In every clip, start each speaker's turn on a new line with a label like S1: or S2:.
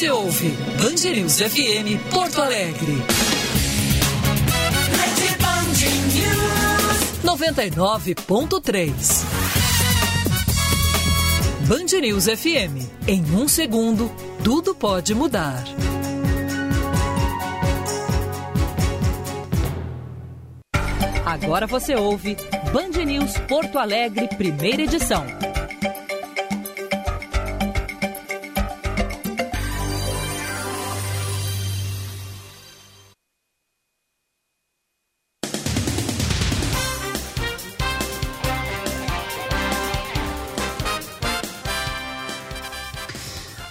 S1: Você ouve Band News FM Porto Alegre. 99.3 Band News FM. Em um segundo, tudo pode mudar. Agora você ouve Band News Porto Alegre, primeira edição.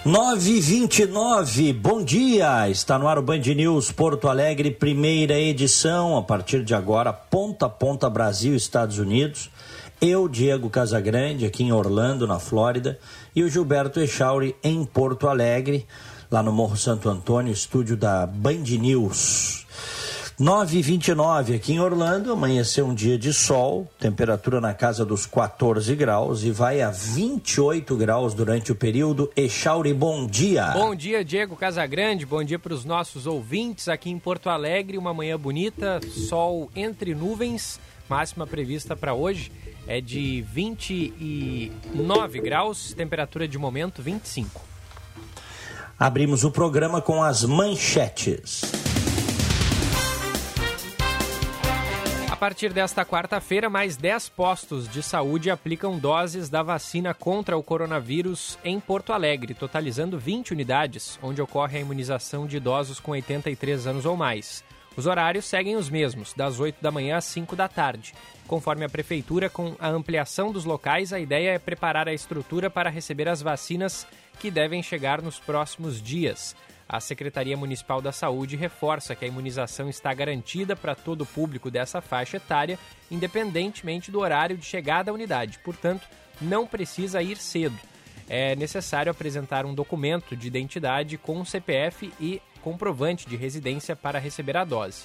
S2: 929, bom dia! Está no ar o Band News Porto Alegre, primeira edição, a partir de agora, ponta a ponta Brasil, Estados Unidos. Eu, Diego Casagrande, aqui em Orlando, na Flórida, e o Gilberto Echauri em Porto Alegre, lá no Morro Santo Antônio, estúdio da Band News. 9h29 aqui em Orlando, amanheceu um dia de sol, temperatura na casa dos 14 graus e vai a 28 graus durante o período. Echauri, bom dia.
S3: Bom dia, Diego Casagrande, bom dia para os nossos ouvintes aqui em Porto Alegre. Uma manhã bonita, sol entre nuvens, máxima prevista para hoje é de 29 graus, temperatura de momento 25.
S2: Abrimos o programa com as manchetes.
S3: Partir desta quarta-feira, mais 10 postos de saúde aplicam doses da vacina contra o coronavírus em Porto Alegre, totalizando 20 unidades, onde ocorre a imunização de idosos com 83 anos ou mais. Os horários seguem os mesmos, das 8 da manhã às 5 da tarde. Conforme a Prefeitura, com a ampliação dos locais, a ideia é preparar a estrutura para receber as vacinas que devem chegar nos próximos dias. A Secretaria Municipal da Saúde reforça que a imunização está garantida para todo o público dessa faixa etária, independentemente do horário de chegada à unidade. Portanto, não precisa ir cedo. É necessário apresentar um documento de identidade com CPF e comprovante de residência para receber a dose.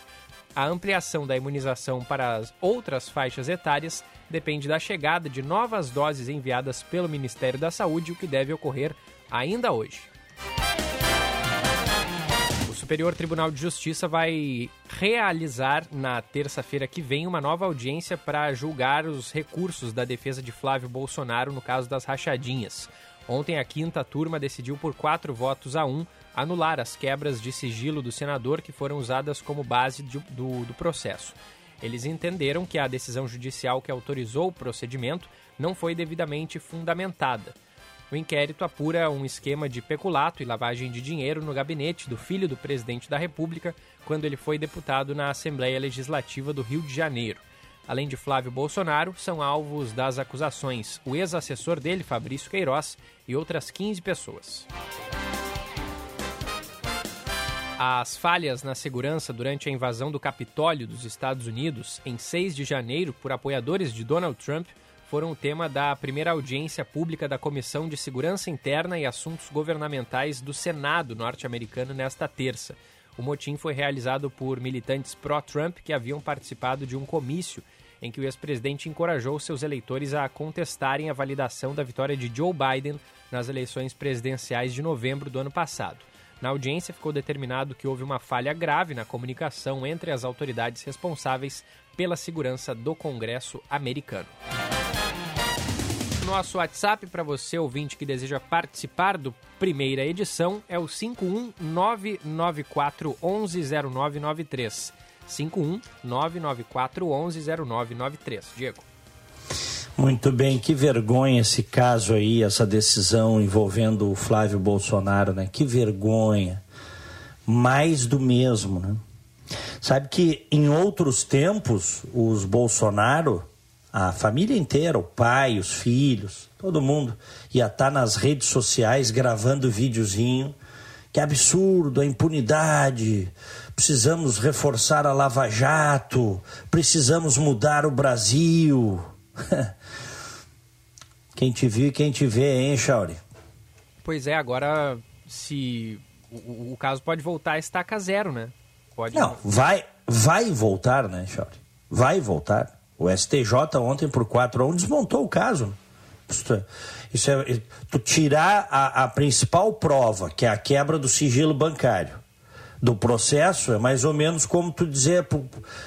S3: A ampliação da imunização para as outras faixas etárias depende da chegada de novas doses enviadas pelo Ministério da Saúde, o que deve ocorrer ainda hoje. Superior Tribunal de Justiça vai realizar na terça-feira que vem uma nova audiência para julgar os recursos da defesa de Flávio Bolsonaro no caso das rachadinhas. Ontem, a quinta turma decidiu por quatro votos a um anular as quebras de sigilo do senador que foram usadas como base do, do, do processo. Eles entenderam que a decisão judicial que autorizou o procedimento não foi devidamente fundamentada. O inquérito apura um esquema de peculato e lavagem de dinheiro no gabinete do filho do presidente da República quando ele foi deputado na Assembleia Legislativa do Rio de Janeiro. Além de Flávio Bolsonaro, são alvos das acusações o ex-assessor dele, Fabrício Queiroz, e outras 15 pessoas. As falhas na segurança durante a invasão do Capitólio dos Estados Unidos em 6 de janeiro por apoiadores de Donald Trump foram o tema da primeira audiência pública da Comissão de Segurança Interna e Assuntos Governamentais do Senado norte-americano nesta terça. O motim foi realizado por militantes pró-Trump que haviam participado de um comício em que o ex-presidente encorajou seus eleitores a contestarem a validação da vitória de Joe Biden nas eleições presidenciais de novembro do ano passado. Na audiência, ficou determinado que houve uma falha grave na comunicação entre as autoridades responsáveis pela segurança do Congresso americano. Nosso WhatsApp para você, ouvinte que deseja participar do primeira edição, é o 51994110993. 51994110993. Diego.
S2: Muito bem, que vergonha esse caso aí, essa decisão envolvendo o Flávio Bolsonaro, né? Que vergonha. Mais do mesmo, né? Sabe que em outros tempos, os Bolsonaro a família inteira, o pai, os filhos, todo mundo ia estar tá nas redes sociais gravando videozinho. Que absurdo, a impunidade. Precisamos reforçar a Lava Jato. Precisamos mudar o Brasil. quem te viu e quem te vê, hein, Chauri?
S3: Pois é, agora se o, o, caso pode voltar a estaca zero, né?
S2: Pode Não, vai, vai voltar, né, Chauri? Vai voltar. O STJ ontem, por 4 a 1, desmontou o caso. Isso é, tu tirar a, a principal prova, que é a quebra do sigilo bancário do processo, é mais ou menos como tu dizer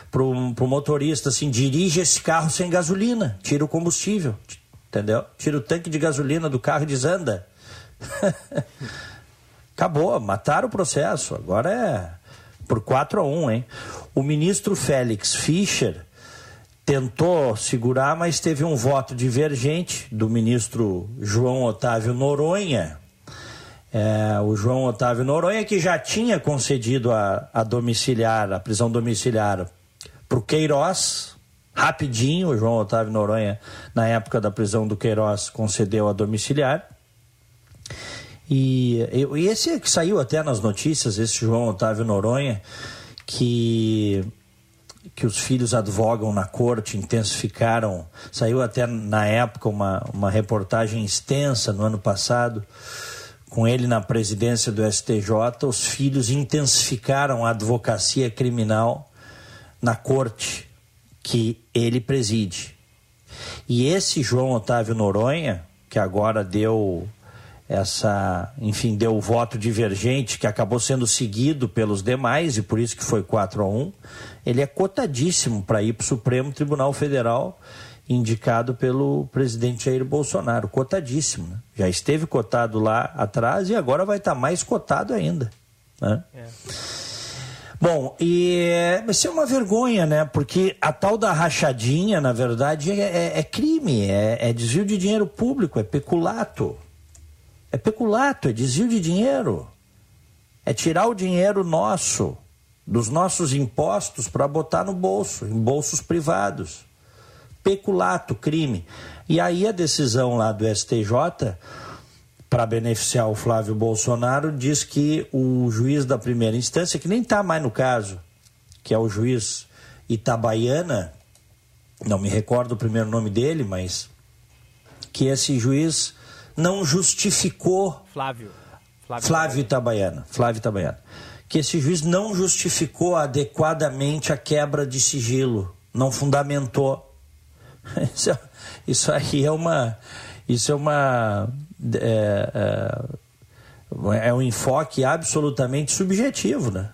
S2: para o motorista assim, dirige esse carro sem gasolina, tira o combustível, entendeu? Tira o tanque de gasolina do carro e desanda. Acabou, mataram o processo. Agora é por 4 a 1, hein? O ministro Félix Fischer tentou segurar, mas teve um voto divergente do ministro João Otávio Noronha. É, o João Otávio Noronha, que já tinha concedido a, a domiciliar, a prisão domiciliar para o Queiroz, rapidinho, o João Otávio Noronha, na época da prisão do Queiroz, concedeu a domiciliar. E, e esse que saiu até nas notícias, esse João Otávio Noronha, que que os filhos advogam na corte, intensificaram. Saiu até na época uma, uma reportagem extensa no ano passado, com ele na presidência do STJ. Os filhos intensificaram a advocacia criminal na corte que ele preside. E esse João Otávio Noronha, que agora deu essa, enfim, deu o voto divergente que acabou sendo seguido pelos demais e por isso que foi 4 a 1 ele é cotadíssimo para ir para o Supremo Tribunal Federal, indicado pelo presidente Jair Bolsonaro. Cotadíssimo. Né? Já esteve cotado lá atrás e agora vai estar tá mais cotado ainda. Né? É. Bom, e isso é uma vergonha, né? Porque a tal da rachadinha, na verdade, é, é, é crime, é, é desvio de dinheiro público, é peculato. É peculato, é desvio de dinheiro. É tirar o dinheiro nosso dos nossos impostos para botar no bolso, em bolsos privados. Peculato, crime. E aí a decisão lá do STJ, para beneficiar o Flávio Bolsonaro, diz que o juiz da primeira instância, que nem está mais no caso, que é o juiz Itabaiana, não me recordo o primeiro nome dele, mas que esse juiz não justificou.
S3: Flávio.
S2: Flávio, Flávio Itabaiana. Flávio Itabaiana que esse juiz não justificou adequadamente a quebra de sigilo, não fundamentou. Isso, isso aí é uma. Isso é uma. É, é, é um enfoque absolutamente subjetivo, né?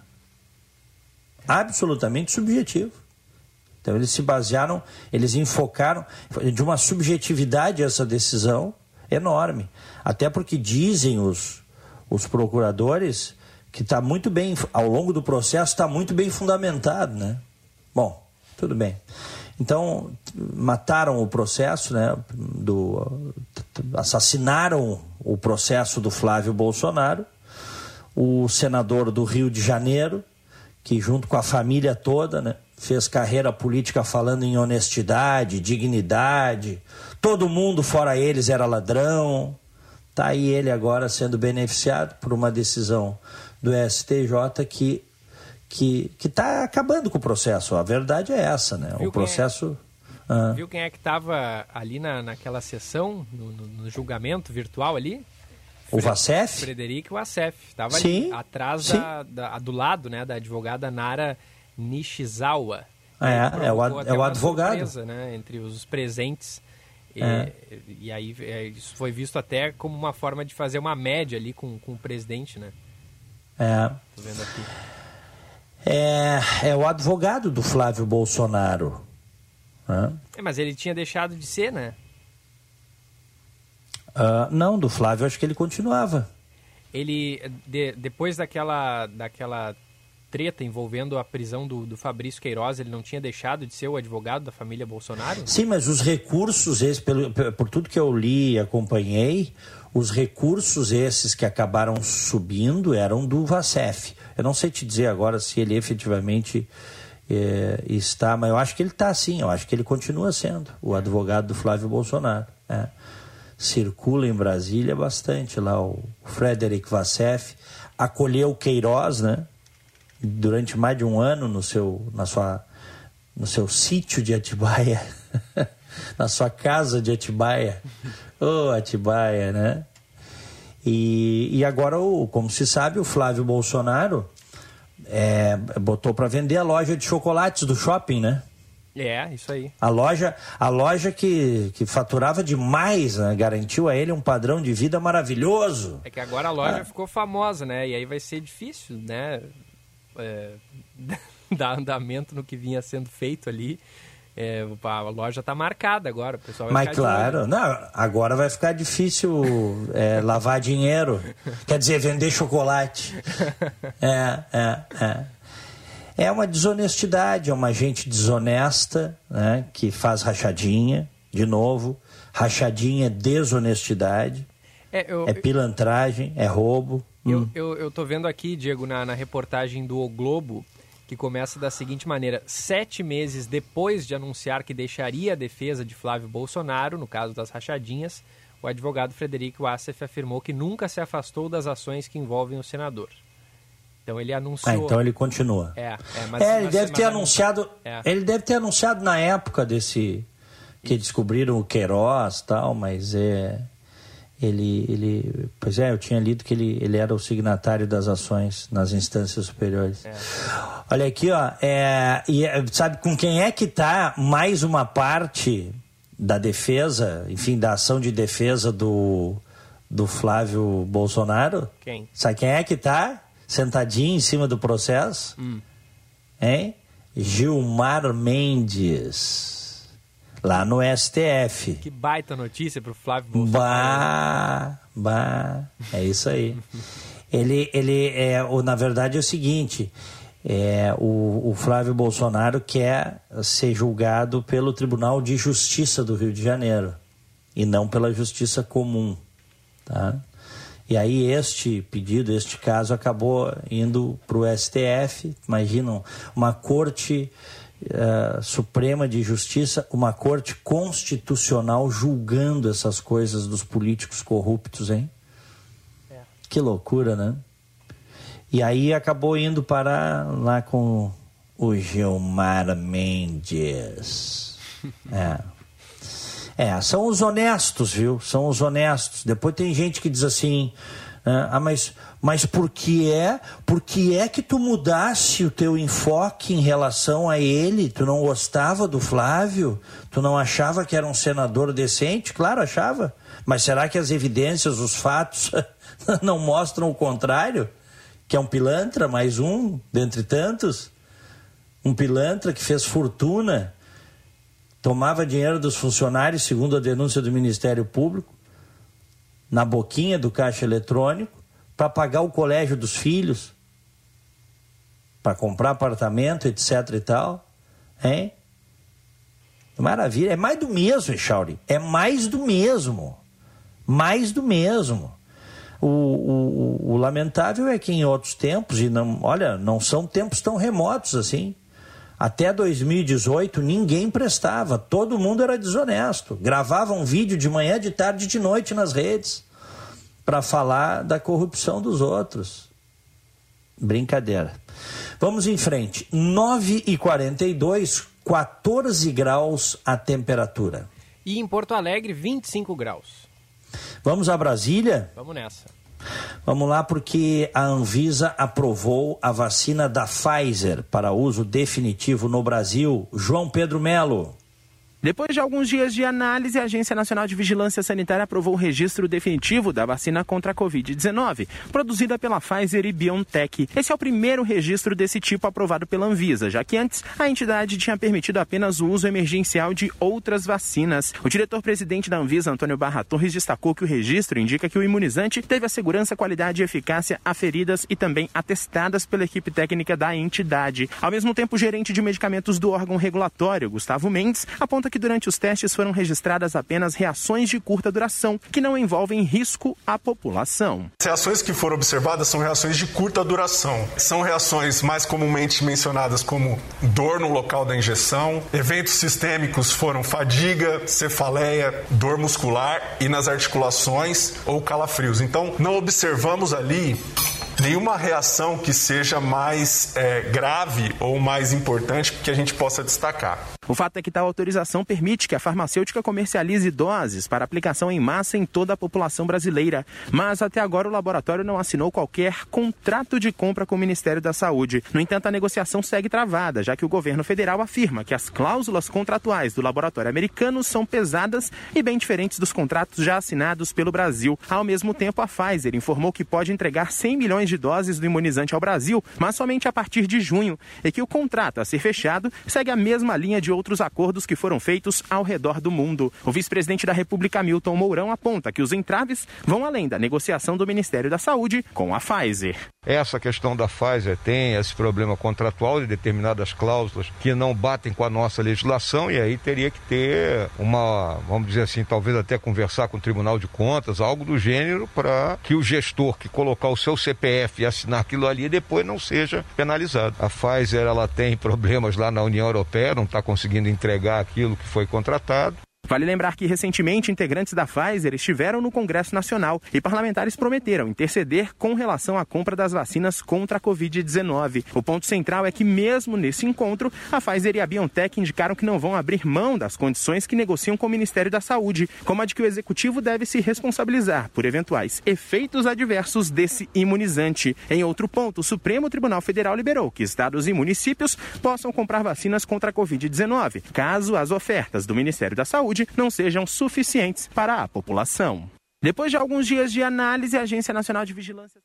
S2: Absolutamente subjetivo. Então eles se basearam, eles enfocaram de uma subjetividade essa decisão enorme. Até porque dizem os, os procuradores que está muito bem, ao longo do processo, está muito bem fundamentado, né? Bom, tudo bem. Então, mataram o processo, né? Do, assassinaram o processo do Flávio Bolsonaro, o senador do Rio de Janeiro, que junto com a família toda, né? Fez carreira política falando em honestidade, dignidade. Todo mundo, fora eles, era ladrão. Está aí ele agora sendo beneficiado por uma decisão do STJ que que está acabando com o processo. A verdade é essa, né? Viu o processo.
S3: Quem é, ah. Viu quem é que estava ali na, naquela sessão, no, no, no julgamento virtual ali?
S2: O Vacef?
S3: Frederico Vacef. Estava ali, atrás sim. Da, da, do lado né, da advogada Nara Nishizawa.
S2: É, é o, ad, é o advogado.
S3: Surpresa, né, entre os presentes. É. E, e, aí é, isso foi visto até como uma forma de fazer uma média ali com, com o presidente, né?
S2: É. Tô vendo aqui. É, é o advogado do Flávio Bolsonaro.
S3: É, mas ele tinha deixado de ser, né?
S2: Uh, não, do Flávio acho que ele continuava.
S3: Ele, de, depois daquela, daquela treta envolvendo a prisão do, do Fabrício Queiroz, ele não tinha deixado de ser o advogado da família Bolsonaro?
S2: Sim, mas os recursos, esse, pelo, por tudo que eu li e acompanhei, os recursos esses que acabaram subindo eram do Vacef. Eu não sei te dizer agora se ele efetivamente é, está, mas eu acho que ele está sim, eu acho que ele continua sendo o advogado do Flávio Bolsonaro. É. Circula em Brasília bastante lá o Frederic Vacef, acolheu Queiroz, né? Durante mais de um ano no seu, na sua, no seu sítio de Atibaia, na sua casa de Atibaia, Ô, oh, Atibaia, né? E, e agora, o, como se sabe, o Flávio Bolsonaro é, botou para vender a loja de chocolates do shopping, né?
S3: É, isso aí.
S2: A loja, a loja que, que faturava demais, né? garantiu a ele um padrão de vida maravilhoso.
S3: É que agora a loja ah. ficou famosa, né? E aí vai ser difícil, né? É, dar andamento no que vinha sendo feito ali. É, a loja está marcada agora, o pessoal
S2: vai Mas claro, não, agora vai ficar difícil é, lavar dinheiro. Quer dizer, vender chocolate. É, é, é. É uma desonestidade, é uma gente desonesta, né, que faz rachadinha, de novo. Rachadinha é desonestidade, é, eu, é pilantragem, é roubo.
S3: Eu, hum. eu, eu tô vendo aqui, Diego, na, na reportagem do O Globo, que começa da seguinte maneira: sete meses depois de anunciar que deixaria a defesa de Flávio Bolsonaro, no caso das rachadinhas, o advogado Frederico Assef afirmou que nunca se afastou das ações que envolvem o senador. Então ele anunciou.
S2: Ah, então ele continua.
S3: É,
S2: é, mas, é ele deve ter anunciado. É. Ele deve ter anunciado na época desse que descobriram o Queiroz tal, mas é ele, ele, pois é, eu tinha lido que ele, ele era o signatário das ações nas instâncias superiores. É. Olha aqui, ó, é, e é, sabe com quem é que está mais uma parte da defesa, enfim, da ação de defesa do, do Flávio Bolsonaro?
S3: Quem?
S2: Sabe quem é que está? sentadinho em cima do processo? Hum. Hein? Gilmar Mendes, lá no STF.
S3: Que baita notícia para o Flávio Bolsonaro.
S2: Bah, bah, é isso aí. ele, ele é, o, na verdade é o seguinte, é, o, o Flávio Bolsonaro quer ser julgado pelo Tribunal de Justiça do Rio de Janeiro e não pela Justiça Comum, tá? E aí este pedido, este caso acabou indo para o STF. Imaginam uma corte uh, suprema de justiça, uma corte constitucional julgando essas coisas dos políticos corruptos, hein? É. Que loucura, né? E aí acabou indo para lá com o Gilmar Mendes. é. É, são os honestos, viu? São os honestos. Depois tem gente que diz assim, ah, mas, mas por que é? Por que é que tu mudasse o teu enfoque em relação a ele? Tu não gostava do Flávio? Tu não achava que era um senador decente? Claro, achava. Mas será que as evidências, os fatos, não mostram o contrário? Que é um pilantra, mais um dentre tantos? Um pilantra que fez fortuna tomava dinheiro dos funcionários, segundo a denúncia do Ministério Público, na boquinha do caixa eletrônico, para pagar o colégio dos filhos, para comprar apartamento, etc e tal. Hein? Maravilha. É mais do mesmo, Echauri. É mais do mesmo. Mais do mesmo. O, o, o, lamentável é que em outros tempos, e não, olha, não são tempos tão remotos assim, até 2018, ninguém prestava, todo mundo era desonesto. Gravava um vídeo de manhã, de tarde, de noite nas redes para falar da corrupção dos outros. Brincadeira. Vamos em frente. 9 e 42, 14 graus a temperatura.
S3: E em Porto Alegre, 25 graus.
S2: Vamos a Brasília?
S3: Vamos nessa.
S2: Vamos lá, porque a Anvisa aprovou a vacina da Pfizer para uso definitivo no Brasil. João Pedro Melo.
S4: Depois de alguns dias de análise, a Agência Nacional de Vigilância Sanitária aprovou o registro definitivo da vacina contra a Covid-19, produzida pela Pfizer e BioNTech. Esse é o primeiro registro desse tipo aprovado pela Anvisa, já que antes a entidade tinha permitido apenas o uso emergencial de outras vacinas. O diretor-presidente da Anvisa, Antônio Barra Torres, destacou que o registro indica que o imunizante teve a segurança, qualidade e eficácia aferidas e também atestadas pela equipe técnica da entidade. Ao mesmo tempo, o gerente de medicamentos do órgão regulatório, Gustavo Mendes, aponta que durante os testes foram registradas apenas reações de curta duração, que não envolvem risco à população.
S5: As reações que foram observadas são reações de curta duração. São reações mais comumente mencionadas como dor no local da injeção, eventos sistêmicos foram fadiga, cefaleia, dor muscular e nas articulações ou calafrios. Então, não observamos ali nenhuma reação que seja mais é, grave ou mais importante que a gente possa destacar.
S4: O fato é que tal autorização permite que a farmacêutica comercialize doses para aplicação em massa em toda a população brasileira. Mas até agora o laboratório não assinou qualquer contrato de compra com o Ministério da Saúde. No entanto, a negociação segue travada, já que o governo federal afirma que as cláusulas contratuais do laboratório americano são pesadas e bem diferentes dos contratos já assinados pelo Brasil. Ao mesmo tempo, a Pfizer informou que pode entregar 100 milhões de doses do imunizante ao Brasil, mas somente a partir de junho, e que o contrato a ser fechado segue a mesma linha de outros acordos que foram feitos ao redor do mundo. O vice-presidente da República, Milton Mourão, aponta que os entraves vão além da negociação do Ministério da Saúde com a Pfizer.
S6: Essa questão da Pfizer tem esse problema contratual de determinadas cláusulas que não batem com a nossa legislação e aí teria que ter uma, vamos dizer assim, talvez até conversar com o Tribunal de Contas, algo do gênero, para que o gestor que colocar o seu CPF e assinar aquilo ali depois não seja penalizado. A Pfizer ela tem problemas lá na União Europeia, não está conseguindo entregar aquilo que foi contratado.
S4: Vale lembrar que recentemente integrantes da Pfizer estiveram no Congresso Nacional e parlamentares prometeram interceder com relação à compra das vacinas contra a Covid-19. O ponto central é que, mesmo nesse encontro, a Pfizer e a BioNTech indicaram que não vão abrir mão das condições que negociam com o Ministério da Saúde, como a de que o executivo deve se responsabilizar por eventuais efeitos adversos desse imunizante. Em outro ponto, o Supremo Tribunal Federal liberou que estados e municípios possam comprar vacinas contra a Covid-19, caso as ofertas do Ministério da Saúde saúde não sejam suficientes para a população. Depois de alguns dias de análise, a Agência Nacional de Vigilância.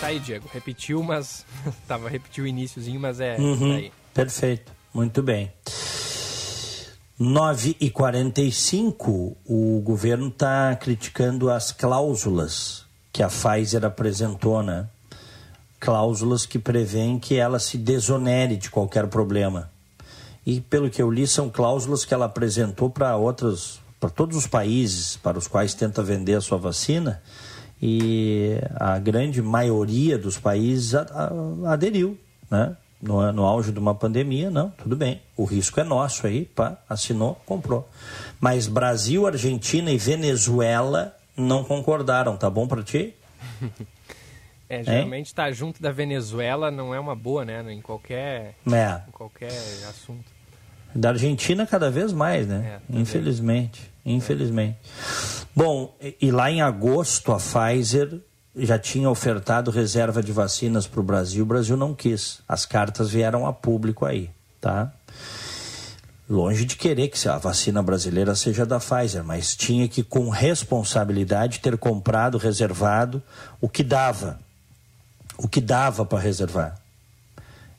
S3: Tá aí, Diego. Repetiu, mas. Tava repetiu o iníciozinho, mas é.
S2: Uhum,
S3: tá aí.
S2: Perfeito. Muito bem. 9 e 45 o governo está criticando as cláusulas que a Pfizer apresentou, né? Cláusulas que prevêem que ela se desonere de qualquer problema e pelo que eu li são cláusulas que ela apresentou para outros, para todos os países para os quais tenta vender a sua vacina e a grande maioria dos países aderiu, né? No, no auge de uma pandemia, não, tudo bem, o risco é nosso aí, pá, assinou, comprou. Mas Brasil, Argentina e Venezuela não concordaram, tá bom para ti?
S3: É, geralmente estar tá junto da Venezuela não é uma boa, né? Em qualquer, é. em qualquer assunto.
S2: Da Argentina cada vez mais, né? É, infelizmente, infelizmente. Bom, e lá em agosto a Pfizer já tinha ofertado reserva de vacinas para o Brasil, o Brasil não quis. As cartas vieram a público aí, tá? Longe de querer que a vacina brasileira seja da Pfizer, mas tinha que, com responsabilidade, ter comprado, reservado o que dava. O que dava para reservar.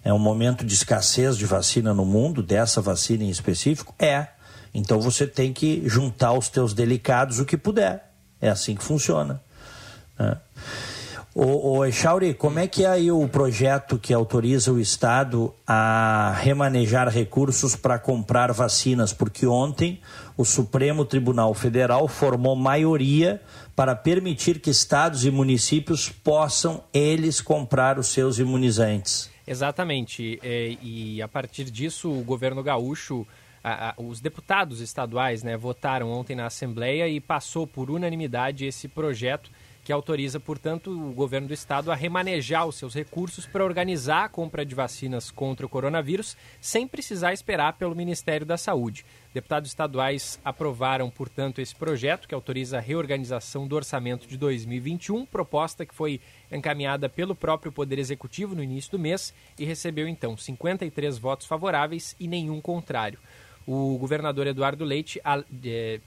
S2: É um momento de escassez de vacina no mundo, dessa vacina em específico? É. Então você tem que juntar os teus delicados o que puder. É assim que funciona. Né? Ô, ô Echauri, como é que é aí o projeto que autoriza o Estado a remanejar recursos para comprar vacinas? Porque ontem o Supremo Tribunal Federal formou maioria para permitir que estados e municípios possam eles comprar os seus imunizantes.
S3: Exatamente. É, e a partir disso, o governo gaúcho, a, a, os deputados estaduais né, votaram ontem na Assembleia e passou por unanimidade esse projeto que autoriza, portanto, o governo do estado a remanejar os seus recursos para organizar a compra de vacinas contra o coronavírus sem precisar esperar pelo Ministério da Saúde. Deputados estaduais aprovaram, portanto, esse projeto que autoriza a reorganização do orçamento de 2021, proposta que foi encaminhada pelo próprio Poder Executivo no início do mês e recebeu então 53 votos favoráveis e nenhum contrário. O governador Eduardo Leite é,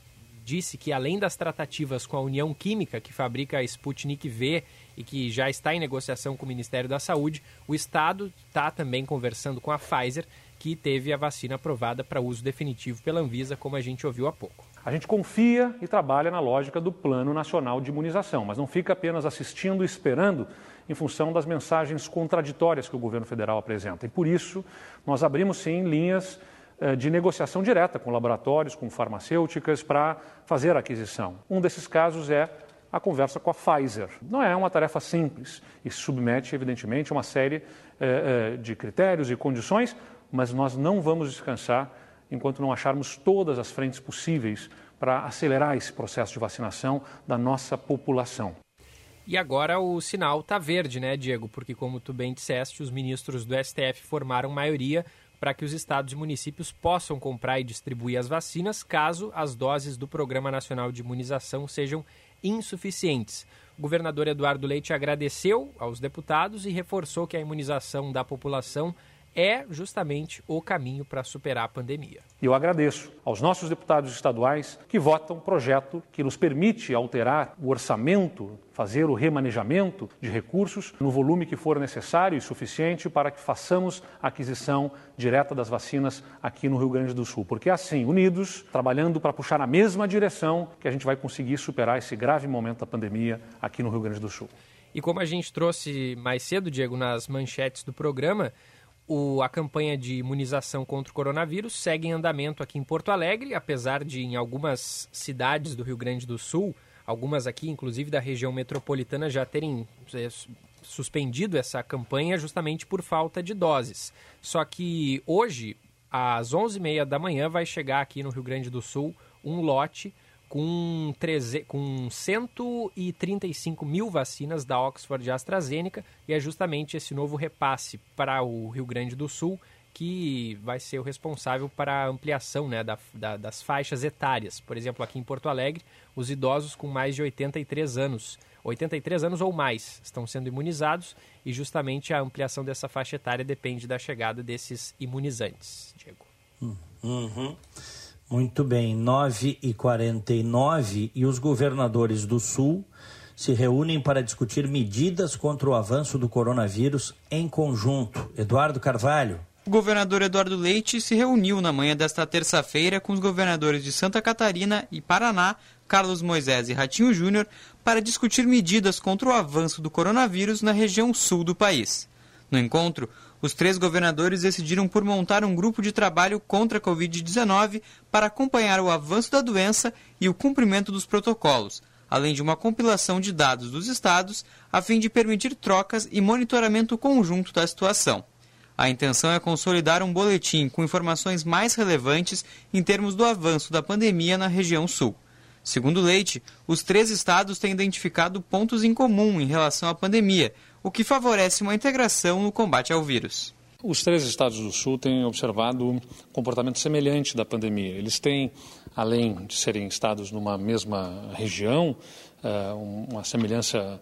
S3: disse que, além das tratativas com a União Química, que fabrica a Sputnik V e que já está em negociação com o Ministério da Saúde, o Estado está também conversando com a Pfizer, que teve a vacina aprovada para uso definitivo pela Anvisa, como a gente ouviu há pouco.
S7: A gente confia e trabalha na lógica do Plano Nacional de Imunização, mas não fica apenas assistindo e esperando em função das mensagens contraditórias que o governo federal apresenta. E por isso, nós abrimos sim linhas de negociação direta com laboratórios, com farmacêuticas, para fazer a aquisição. Um desses casos é a conversa com a Pfizer. Não é uma tarefa simples e submete, evidentemente, a uma série eh, eh, de critérios e condições, mas nós não vamos descansar enquanto não acharmos todas as frentes possíveis para acelerar esse processo de vacinação da nossa população.
S3: E agora o sinal está verde, né, Diego? Porque, como tu bem disseste, os ministros do STF formaram maioria para que os estados e municípios possam comprar e distribuir as vacinas caso as doses do Programa Nacional de Imunização sejam insuficientes. O governador Eduardo Leite agradeceu aos deputados e reforçou que a imunização da população é justamente o caminho para superar a pandemia.
S7: E eu agradeço aos nossos deputados estaduais que votam um projeto que nos permite alterar o orçamento, fazer o remanejamento de recursos no volume que for necessário e suficiente para que façamos a aquisição direta das vacinas aqui no Rio Grande do Sul. Porque assim, unidos, trabalhando para puxar na mesma direção, que a gente vai conseguir superar esse grave momento da pandemia aqui no Rio Grande do Sul.
S3: E como a gente trouxe mais cedo, Diego, nas manchetes do programa, o, a campanha de imunização contra o coronavírus segue em andamento aqui em Porto Alegre, apesar de em algumas cidades do Rio Grande do Sul, algumas aqui, inclusive da região metropolitana, já terem é, suspendido essa campanha justamente por falta de doses. Só que hoje, às 11h30 da manhã, vai chegar aqui no Rio Grande do Sul um lote com, 13, com 135 mil vacinas da Oxford e AstraZeneca, e é justamente esse novo repasse para o Rio Grande do Sul que vai ser o responsável para a ampliação né, da, da, das faixas etárias. Por exemplo, aqui em Porto Alegre, os idosos com mais de 83 anos, 83 anos ou mais, estão sendo imunizados e justamente a ampliação dessa faixa etária depende da chegada desses imunizantes. Diego.
S2: Uhum. Muito bem, 9 e 49 e os governadores do Sul se reúnem para discutir medidas contra o avanço do coronavírus em conjunto. Eduardo Carvalho.
S8: O governador Eduardo Leite se reuniu na manhã desta terça-feira com os governadores de Santa Catarina e Paraná, Carlos Moisés e Ratinho Júnior, para discutir medidas contra o avanço do coronavírus na região sul do país. No encontro, os três governadores decidiram por montar um grupo de trabalho contra a Covid-19 para acompanhar o avanço da doença e o cumprimento dos protocolos, além de uma compilação de dados dos estados, a fim de permitir trocas e monitoramento conjunto da situação. A intenção é consolidar um boletim com informações mais relevantes em termos do avanço da pandemia na região sul. Segundo Leite, os três estados têm identificado pontos em comum em relação à pandemia, o que favorece uma integração no combate ao vírus.
S7: Os três estados do Sul têm observado um comportamento semelhante da pandemia. Eles têm, além de serem estados numa mesma região, eh, uma semelhança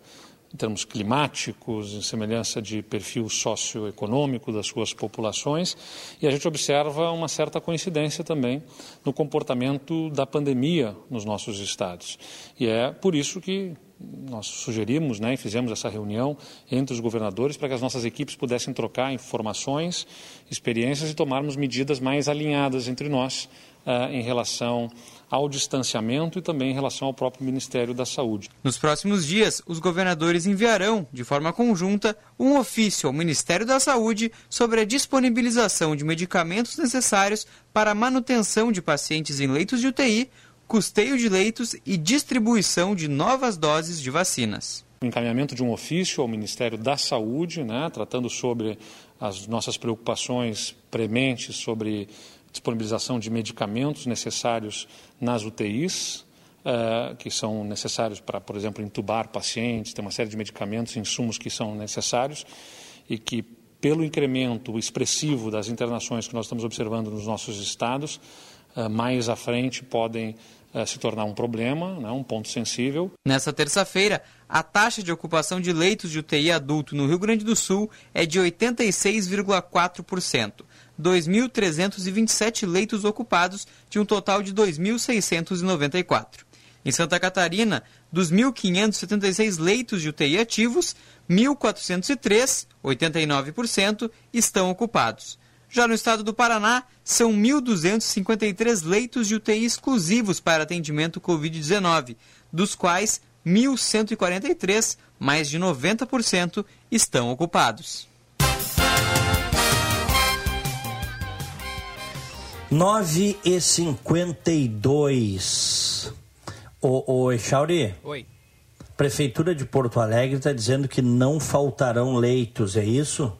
S7: em termos climáticos, em semelhança de perfil socioeconômico das suas populações, e a gente observa uma certa coincidência também no comportamento da pandemia nos nossos estados. E é por isso que nós sugerimos né, e fizemos essa reunião entre os governadores para que as nossas equipes pudessem trocar informações, experiências e tomarmos medidas mais alinhadas entre nós uh, em relação ao distanciamento e também em relação ao próprio Ministério da Saúde.
S8: Nos próximos dias, os governadores enviarão, de forma conjunta, um ofício ao Ministério da Saúde sobre a disponibilização de medicamentos necessários para a manutenção de pacientes em leitos de UTI custeio de leitos e distribuição de novas doses de vacinas.
S7: O encaminhamento de um ofício ao Ministério da Saúde, né, tratando sobre as nossas preocupações prementes sobre disponibilização de medicamentos necessários nas UTIs, uh, que são necessários para, por exemplo, entubar pacientes, tem uma série de medicamentos insumos que são necessários e que, pelo incremento expressivo das internações que nós estamos observando nos nossos estados, uh, mais à frente podem se tornar um problema, né, um ponto sensível.
S8: Nessa terça-feira, a taxa de ocupação de leitos de UTI adulto no Rio Grande do Sul é de 86,4%. 2.327 leitos ocupados de um total de 2.694. Em Santa Catarina, dos 1.576 leitos de UTI ativos, 1.403, 89%, estão ocupados. Já no estado do Paraná, são 1.253 leitos de UTI exclusivos para atendimento Covid-19, dos quais 1.143, mais de 90%, estão ocupados.
S2: 9 e 52 Ô, ô Echauri.
S3: Oi.
S2: Prefeitura de Porto Alegre está dizendo que não faltarão leitos, é isso?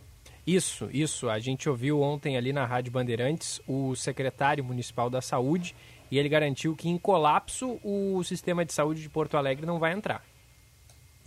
S3: Isso, isso. A gente ouviu ontem ali na Rádio Bandeirantes o secretário municipal da Saúde e ele garantiu que em colapso o sistema de saúde de Porto Alegre não vai entrar.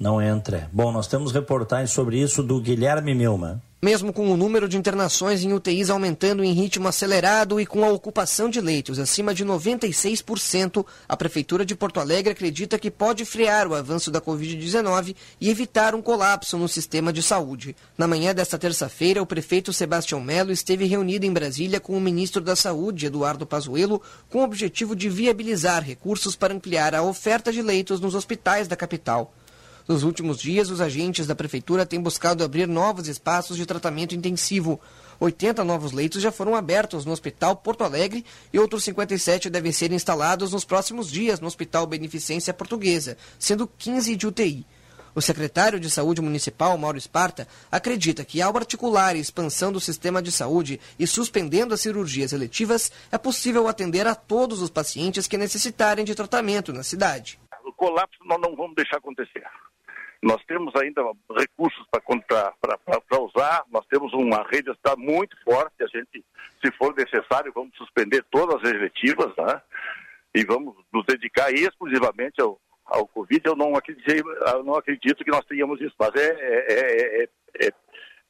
S2: Não entra. Bom, nós temos reportagens sobre isso do Guilherme Milman.
S9: Mesmo com o número de internações em UTIs aumentando em ritmo acelerado e com a ocupação de leitos acima de 96%, a Prefeitura de Porto Alegre acredita que pode frear o avanço da Covid-19 e evitar um colapso no sistema de saúde. Na manhã desta terça-feira, o prefeito Sebastião Melo esteve reunido em Brasília com o ministro da Saúde, Eduardo Pazuello, com o objetivo de viabilizar recursos para ampliar a oferta de leitos nos hospitais da capital. Nos últimos dias, os agentes da prefeitura têm buscado abrir novos espaços de tratamento intensivo. 80 novos leitos já foram abertos no Hospital Porto Alegre e outros 57 devem ser instalados nos próximos dias no Hospital Beneficência Portuguesa, sendo 15 de UTI. O secretário de Saúde Municipal, Mauro Esparta, acredita que ao articular a expansão do sistema de saúde e suspendendo as cirurgias eletivas, é possível atender a todos os pacientes que necessitarem de tratamento na cidade.
S10: O colapso nós não vamos deixar acontecer. Nós temos ainda recursos para usar, nós temos uma rede está muito forte, a gente, se for necessário, vamos suspender todas as eletivas, né? E vamos nos dedicar exclusivamente ao, ao Covid. Eu não acredito, eu não acredito que nós tenhamos isso, mas é, é, é, é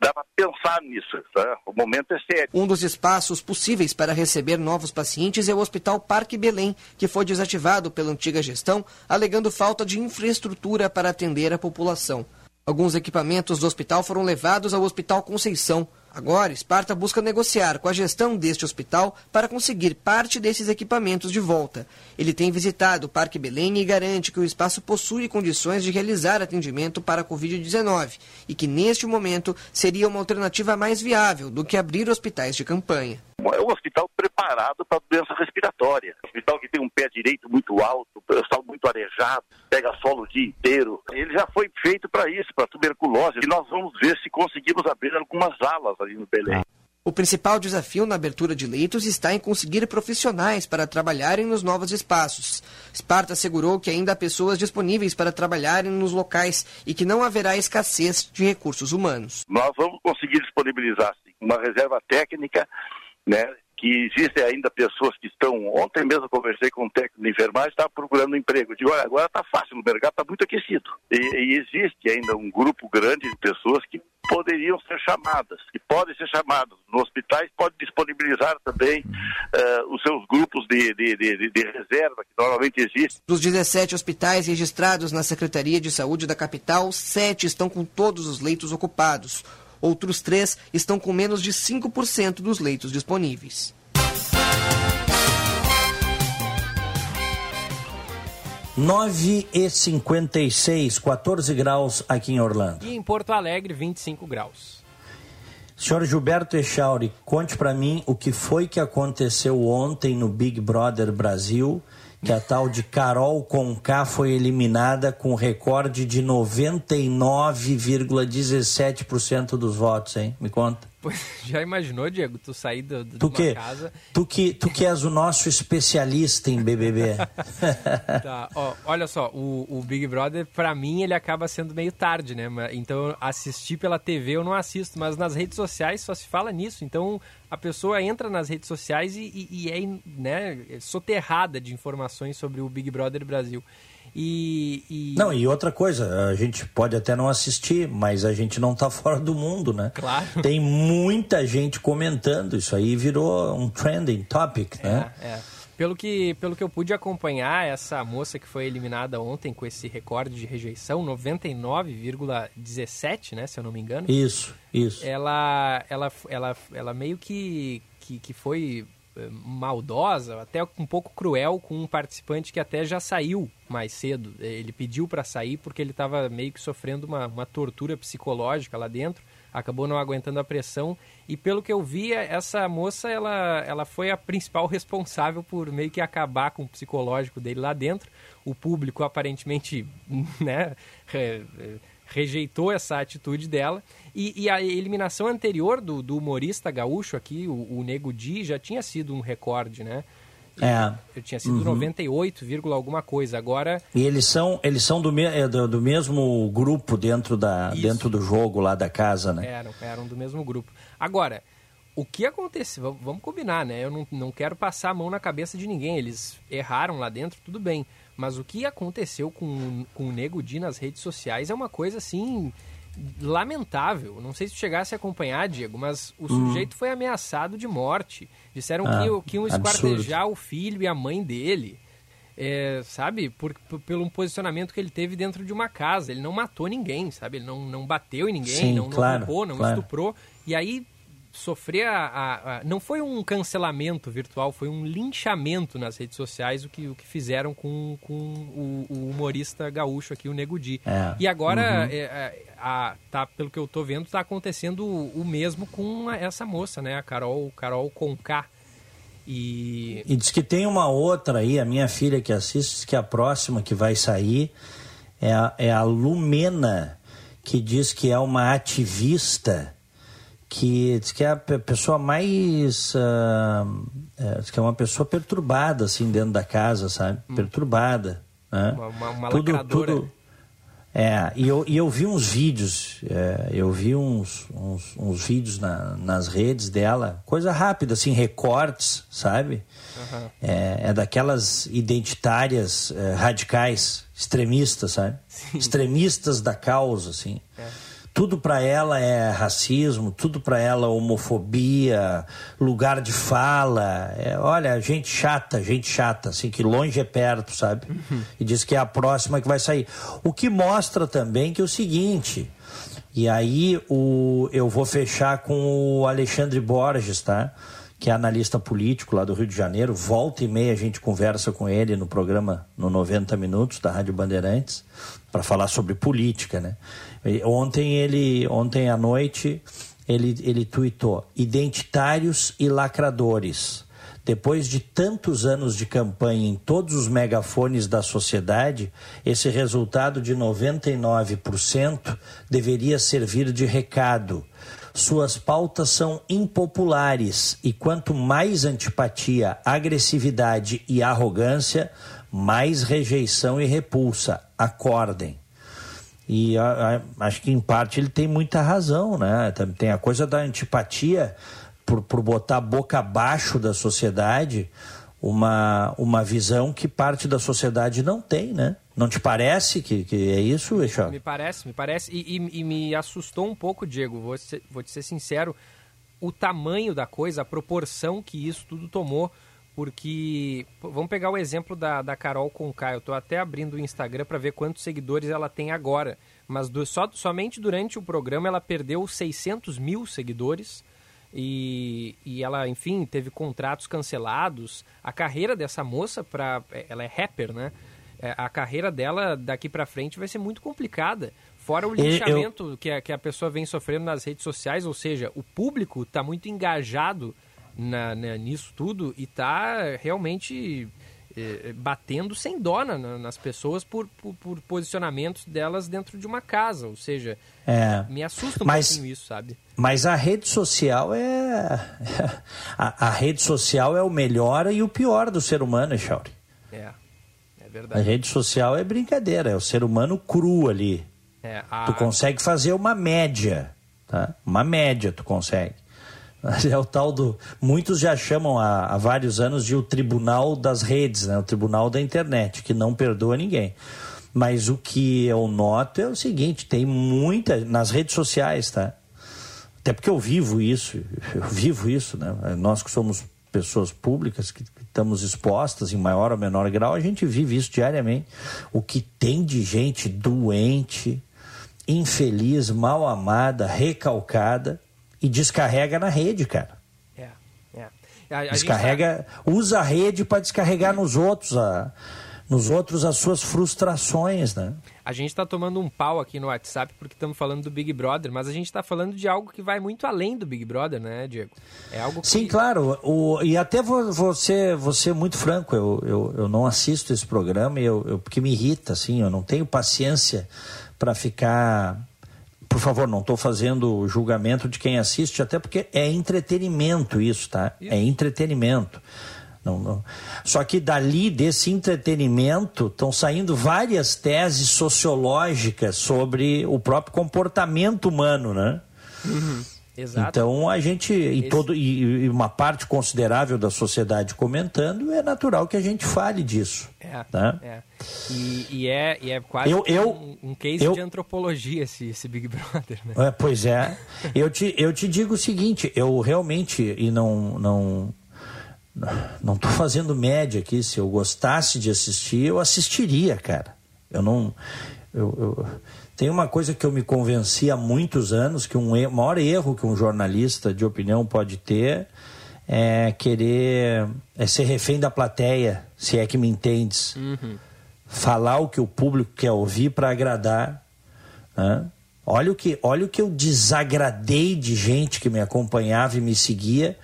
S10: dá para pensar nisso. Tá? O momento é sério.
S9: Um dos espaços possíveis para receber novos pacientes é o Hospital Parque Belém, que foi desativado pela antiga gestão, alegando falta de infraestrutura para atender a população. Alguns equipamentos do hospital foram levados ao Hospital Conceição. Agora, Esparta busca negociar com a gestão deste hospital para conseguir parte desses equipamentos de volta. Ele tem visitado o Parque Belém e garante que o espaço possui condições de realizar atendimento para a Covid-19 e que, neste momento, seria uma alternativa mais viável do que abrir hospitais de campanha.
S10: É um hospital preparado para doença respiratória. Um hospital que tem um pé direito muito alto, um pessoal muito arejado, pega solo o dia inteiro. Ele já foi feito para isso, para tuberculose. E nós vamos ver se conseguimos abrir algumas alas ali no Belém.
S9: O principal desafio na abertura de leitos está em conseguir profissionais para trabalharem nos novos espaços. Sparta assegurou que ainda há pessoas disponíveis para trabalharem nos locais e que não haverá escassez de recursos humanos.
S10: Nós vamos conseguir disponibilizar uma reserva técnica né, que existem ainda pessoas que estão. Ontem mesmo conversei com um técnico de enfermagem, estava procurando um emprego. Digo, olha, agora está fácil, o mercado está muito aquecido. E, e, existe ainda um grupo grande de pessoas que poderiam ser chamadas, que podem ser chamadas. Nos hospitais pode disponibilizar também uh, os seus grupos de, de, de, de, reserva, que normalmente existem.
S9: Dos 17 hospitais registrados na Secretaria de Saúde da capital, sete estão com todos os leitos ocupados. Outros três estão com menos de 5% dos leitos disponíveis.
S2: Nove e cinquenta e seis, 14 graus aqui em Orlando.
S3: E em Porto Alegre, 25 graus.
S2: Senhor Gilberto Echauri, conte para mim o que foi que aconteceu ontem no Big Brother Brasil que a tal de Carol Conká foi eliminada com recorde de 99,17% dos votos, hein? Me conta.
S3: Pois, já imaginou, Diego, tu sair do,
S2: do, tu de que, casa... Tu que, tu que és o nosso especialista em BBB.
S3: tá, ó, olha só, o, o Big Brother, para mim, ele acaba sendo meio tarde, né? Então, assistir pela TV eu não assisto, mas nas redes sociais só se fala nisso. Então, a pessoa entra nas redes sociais e, e, e é né, soterrada de informações sobre o Big Brother Brasil. E, e,
S2: Não, e outra coisa, a gente pode até não assistir, mas a gente não está fora do mundo, né?
S3: Claro.
S2: Tem muita gente comentando, isso aí virou um trending topic, né?
S3: É, é. Pelo que, pelo que eu pude acompanhar, essa moça que foi eliminada ontem com esse recorde de rejeição, 99,17, né, se eu não me engano.
S2: Isso, isso.
S3: Ela, ela, ela, ela meio que, que, que foi maldosa, até um pouco cruel com um participante que até já saiu mais cedo. Ele pediu para sair porque ele estava meio que sofrendo uma, uma tortura psicológica lá dentro, acabou não aguentando a pressão e pelo que eu via, essa moça ela, ela foi a principal responsável por meio que acabar com o psicológico dele lá dentro. O público aparentemente, né, rejeitou essa atitude dela. E, e a eliminação anterior do, do, humorista gaúcho aqui, o, o Nego Di, já tinha sido um recorde, né?
S2: É.
S3: Eu tinha sido uhum. 98, alguma coisa. Agora.
S2: E eles são, eles são do, me, é, do, do mesmo grupo dentro, da, dentro do jogo lá da casa, né?
S3: Eram, eram do mesmo grupo. Agora, o que aconteceu? Vamos combinar, né? Eu não, não quero passar a mão na cabeça de ninguém. Eles erraram lá dentro, tudo bem. Mas o que aconteceu com, com o Nego Di nas redes sociais é uma coisa assim lamentável. Não sei se chegasse a acompanhar, Diego, mas o hum. sujeito foi ameaçado de morte. Disseram ah, que, que iam esquartejar o filho e a mãe dele. É, sabe, por, por, pelo posicionamento que ele teve dentro de uma casa. Ele não matou ninguém, sabe? Ele não, não bateu em ninguém,
S2: Sim,
S3: não,
S2: claro,
S3: não roubou, não
S2: claro.
S3: estuprou. E aí sofrer a, a, a, Não foi um cancelamento virtual, foi um linchamento nas redes sociais o que, o que fizeram com, com o, o humorista gaúcho aqui, o Nego Di.
S2: É.
S3: E agora,
S2: Uhum.
S3: é, a, tá, pelo que eu tô vendo, tá acontecendo o, o mesmo com essa moça, né? A Carol, Carol Conká. E
S2: E diz que tem uma outra aí, a minha filha que assiste, diz que a próxima que vai sair é a, é a Lumena, que diz que é uma ativista, que diz que é a pe- pessoa mais. ah, é, diz que é uma pessoa perturbada, assim, dentro da casa, sabe? Perturbada. Né?
S3: Uma- uma- uma
S2: tudo,
S3: lacradora.
S2: tudo, é, e eu, e eu vi uns vídeos, é, eu vi uns, uns, uns vídeos na- nas redes dela, coisa rápida, assim, recortes, sabe? É, é daquelas identitárias é, radicais, extremistas, sabe? Extremistas da causa, assim. Tudo para ela é racismo, tudo para ela é homofobia, lugar de fala. É, olha, gente chata, gente chata, assim, que longe é perto, sabe? E diz que é a próxima que vai sair. O que mostra também que é o seguinte. E aí o, eu vou fechar com o Alexandre Borges, tá? Que é analista político lá do Rio de Janeiro. Volta e meia a gente conversa com ele no programa no 90 Minutos da Rádio Bandeirantes para falar sobre política, né? Ontem ele, ontem à noite, ele, ele tuitou identitários e lacradores. Depois de tantos anos de campanha em todos os megafones da sociedade, esse resultado de 99% deveria servir de recado. Suas pautas são impopulares e quanto mais antipatia, agressividade e arrogância, mais rejeição e repulsa. Acordem. E a- a- acho que em parte ele tem muita razão, né? Tem a coisa da antipatia por, por botar a boca abaixo da sociedade uma, uma visão que parte da sociedade não tem, né? Não te parece que, que é isso, Eixó?
S3: Me parece, me parece. E, e- e me assustou um pouco, Diego, vou, ser, vou te ser sincero, o tamanho da coisa, a proporção que isso tudo tomou. Porque, vamos pegar o exemplo da, da Carol Conká. Eu estou até abrindo o Instagram para ver quantos seguidores ela tem agora. Mas do- só, somente durante o programa ela perdeu 600 mil seguidores. E, e ela, enfim, teve contratos cancelados. A carreira dessa moça, pra, ela é rapper, né? É, a carreira dela daqui pra frente vai ser muito complicada. Fora o
S2: E eu-
S3: que, a, que a pessoa vem sofrendo nas redes sociais, ou seja, o público está muito engajado na, na- nisso tudo e está realmente eh, batendo sem dó na- na- nas pessoas por, por, por posicionamentos delas dentro de uma casa. Ou seja,
S2: É.
S3: me assusta um
S2: Mas-
S3: pouquinho isso, sabe?
S2: Mas a rede social é. A, a rede social é o melhor e o pior do ser humano, Echauri.
S3: É, é
S2: A
S3: verdade.
S2: rede social é brincadeira, é o ser humano cru ali.
S3: É, a-
S2: Tu consegue fazer uma média, tá? Uma média tu consegue. É o tal do. Muitos já chamam há, há vários anos de o tribunal das redes, né? o tribunal da internet, que não perdoa ninguém. Mas o que eu noto é o seguinte: tem muita. Nas redes sociais, tá? Até porque eu vivo isso, eu vivo isso, né? Nós que somos pessoas públicas, que estamos expostas em maior ou menor grau, a gente vive isso diariamente. O que tem de gente doente, infeliz, mal amada, recalcada e descarrega na rede, cara.
S3: é, é.
S2: Descarrega, usa a rede para descarregar nos outros, a, nos outros as suas frustrações, né?
S3: A gente está tomando um pau aqui no WhatsApp porque estamos falando do Big Brother, mas a gente está falando de algo que vai muito além do Big Brother, né, Diego? É algo que...
S2: Sim, claro. O, e até ser, vou ser muito franco, eu, eu, eu não assisto esse programa eu, eu- porque me irrita, assim, eu não tenho paciência para ficar. Por favor, não estou fazendo julgamento de quem assiste, até porque é entretenimento isso, tá? É entretenimento. Não, não. Só que dali, desse entretenimento, estão saindo várias teses sociológicas sobre o próprio comportamento humano, né? Exato. Então a gente e Esse... todo e, e, uma parte considerável da sociedade comentando é natural que a gente fale disso.
S3: É.
S2: Né?
S3: é. E, e, é, e é quase
S2: eu, eu,
S3: um, um case eu, de antropologia esse, esse Big Brother.
S2: Né? É, pois é. eu te eu te digo o seguinte, eu realmente e não não não estou fazendo média aqui. Se eu gostasse de assistir, eu assistiria, cara. Eu não eu, eu tem uma coisa que eu me convenci há muitos anos, que um erro, o maior erro que um jornalista de opinião pode ter é querer é ser refém da plateia, se é que me entendes. Uhum. Falar o que o público quer ouvir para agradar. Né? Olha, o que, olha o que eu desagradei de gente que me acompanhava e me seguia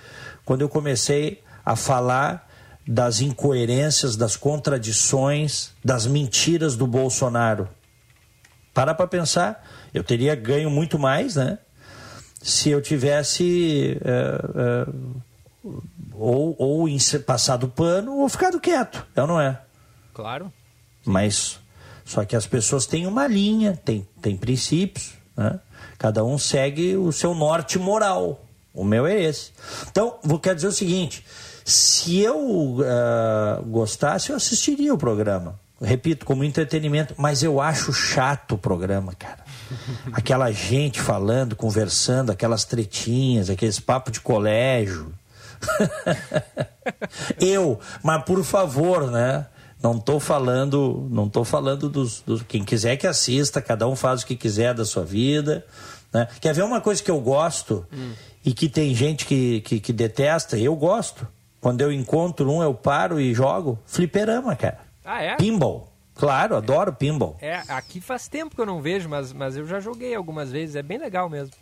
S2: quando eu comecei a falar das incoerências, das contradições, das mentiras do Bolsonaro. Para para pensar, eu teria ganho muito mais, né? Se eu tivesse é, é, ou, ou passado pano ou ficado quieto, é ou não é?
S3: Claro.
S2: Mas só que as pessoas têm uma linha, têm, têm princípios, né? Cada um segue o seu norte moral. O meu é esse. Então, vou quero dizer o seguinte: se eu uh, gostasse, eu assistiria o programa repito, como entretenimento, mas eu acho chato o programa, cara. Aquela gente falando, conversando, aquelas tretinhas, aqueles papos de colégio. eu, mas por favor, né? Não estou falando, não tô falando dos, dos, quem quiser que assista, cada um faz o que quiser da sua vida, né? Quer ver uma coisa que eu gosto hum. e que tem gente que, que, que detesta? Eu gosto. Quando eu encontro um, eu paro e jogo. Fliperama, cara.
S3: Ah, é?
S2: Pinball. Claro, adoro pinball.
S3: É, aqui faz tempo que eu não vejo, mas, mas eu já joguei algumas vezes, é bem legal mesmo.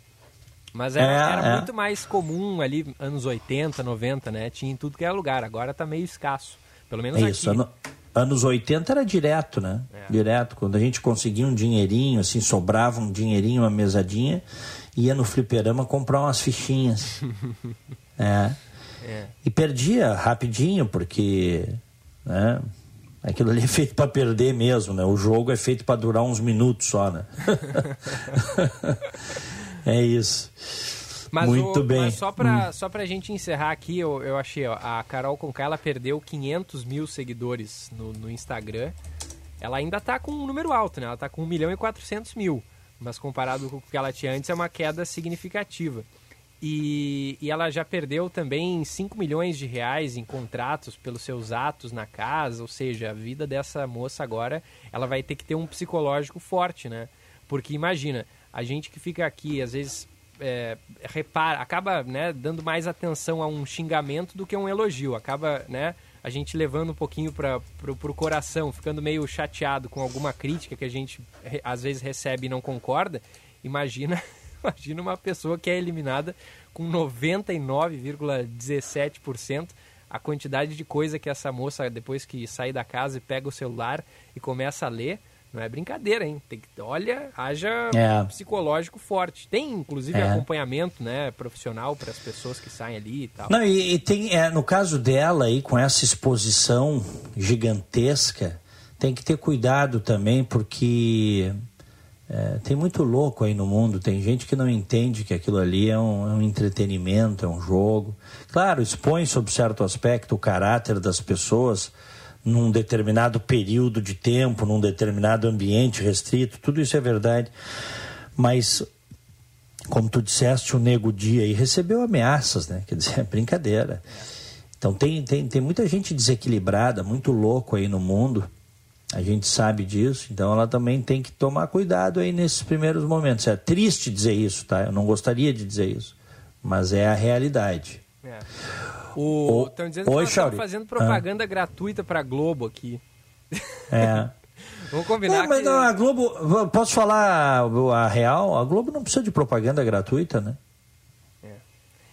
S3: Mas era, é, era é. muito mais comum ali, anos 80, 90, né? Tinha em tudo que é lugar, agora tá meio escasso. Pelo menos é
S2: isso, ano, anos 80 era direto, né? É. Direto. Quando a gente conseguia um dinheirinho, assim, sobrava um dinheirinho, uma mesadinha, ia no fliperama comprar umas fichinhas. é. é. E perdia rapidinho, porque... Né? Aquilo ali é feito para perder mesmo, né? O jogo é feito para durar uns minutos só, né? é isso. Mas Muito o, bem. Mas
S3: só para hum. só pra gente encerrar aqui, eu, eu achei, ó, a Carol Conká, ela perdeu 500 mil seguidores no, no Instagram. Ela ainda tá com um número alto, né? Ela tá com 1 milhão e 400 mil. Mas comparado com o que ela tinha antes, é uma queda significativa. E, e, ela já perdeu também 5 milhões de reais em contratos pelos seus atos na casa, ou seja, a vida dessa moça agora, ela vai ter que ter um psicológico forte, né? Porque imagina, a gente que fica aqui, às vezes, é, repara, acaba né, dando mais atenção a um xingamento do que a um elogio, acaba, né, a gente levando um pouquinho para o coração, ficando meio chateado com alguma crítica que a gente às vezes recebe e não concorda, imagina Imagina uma pessoa que é eliminada com 99,17%. A quantidade de coisa que essa moça, depois que sai da casa e pega o celular e começa a ler, não é brincadeira, hein? Tem que, olha, haja é. psicológico forte. Tem, inclusive, é. acompanhamento né, profissional para as pessoas que saem ali e tal.
S2: Não, e, e tem, é, no caso dela aí, com essa exposição gigantesca, tem que ter cuidado também, porque é, tem muito louco aí no mundo, tem gente que não entende que aquilo ali é um, é um, entretenimento, é um jogo. Claro, expõe sob certo aspecto o caráter das pessoas num determinado período de tempo, num determinado ambiente restrito, tudo isso é verdade. Mas, como tu disseste, o Nego Dia aí recebeu ameaças, né? Quer dizer, é brincadeira. Então tem, tem, tem muita gente desequilibrada, muito louco aí no mundo a gente sabe disso, então ela também tem que tomar cuidado aí nesses primeiros momentos. É triste dizer isso, tá? Eu não gostaria de dizer isso, mas é a realidade. É.
S3: O, Estão dizendo que Oi, nós estamos fazendo propaganda ah. gratuita para Globo aqui.
S2: É.
S3: Vamos combinar
S2: não, mas
S3: que...
S2: não, a Globo, posso falar a real? A Globo não precisa de propaganda gratuita, né?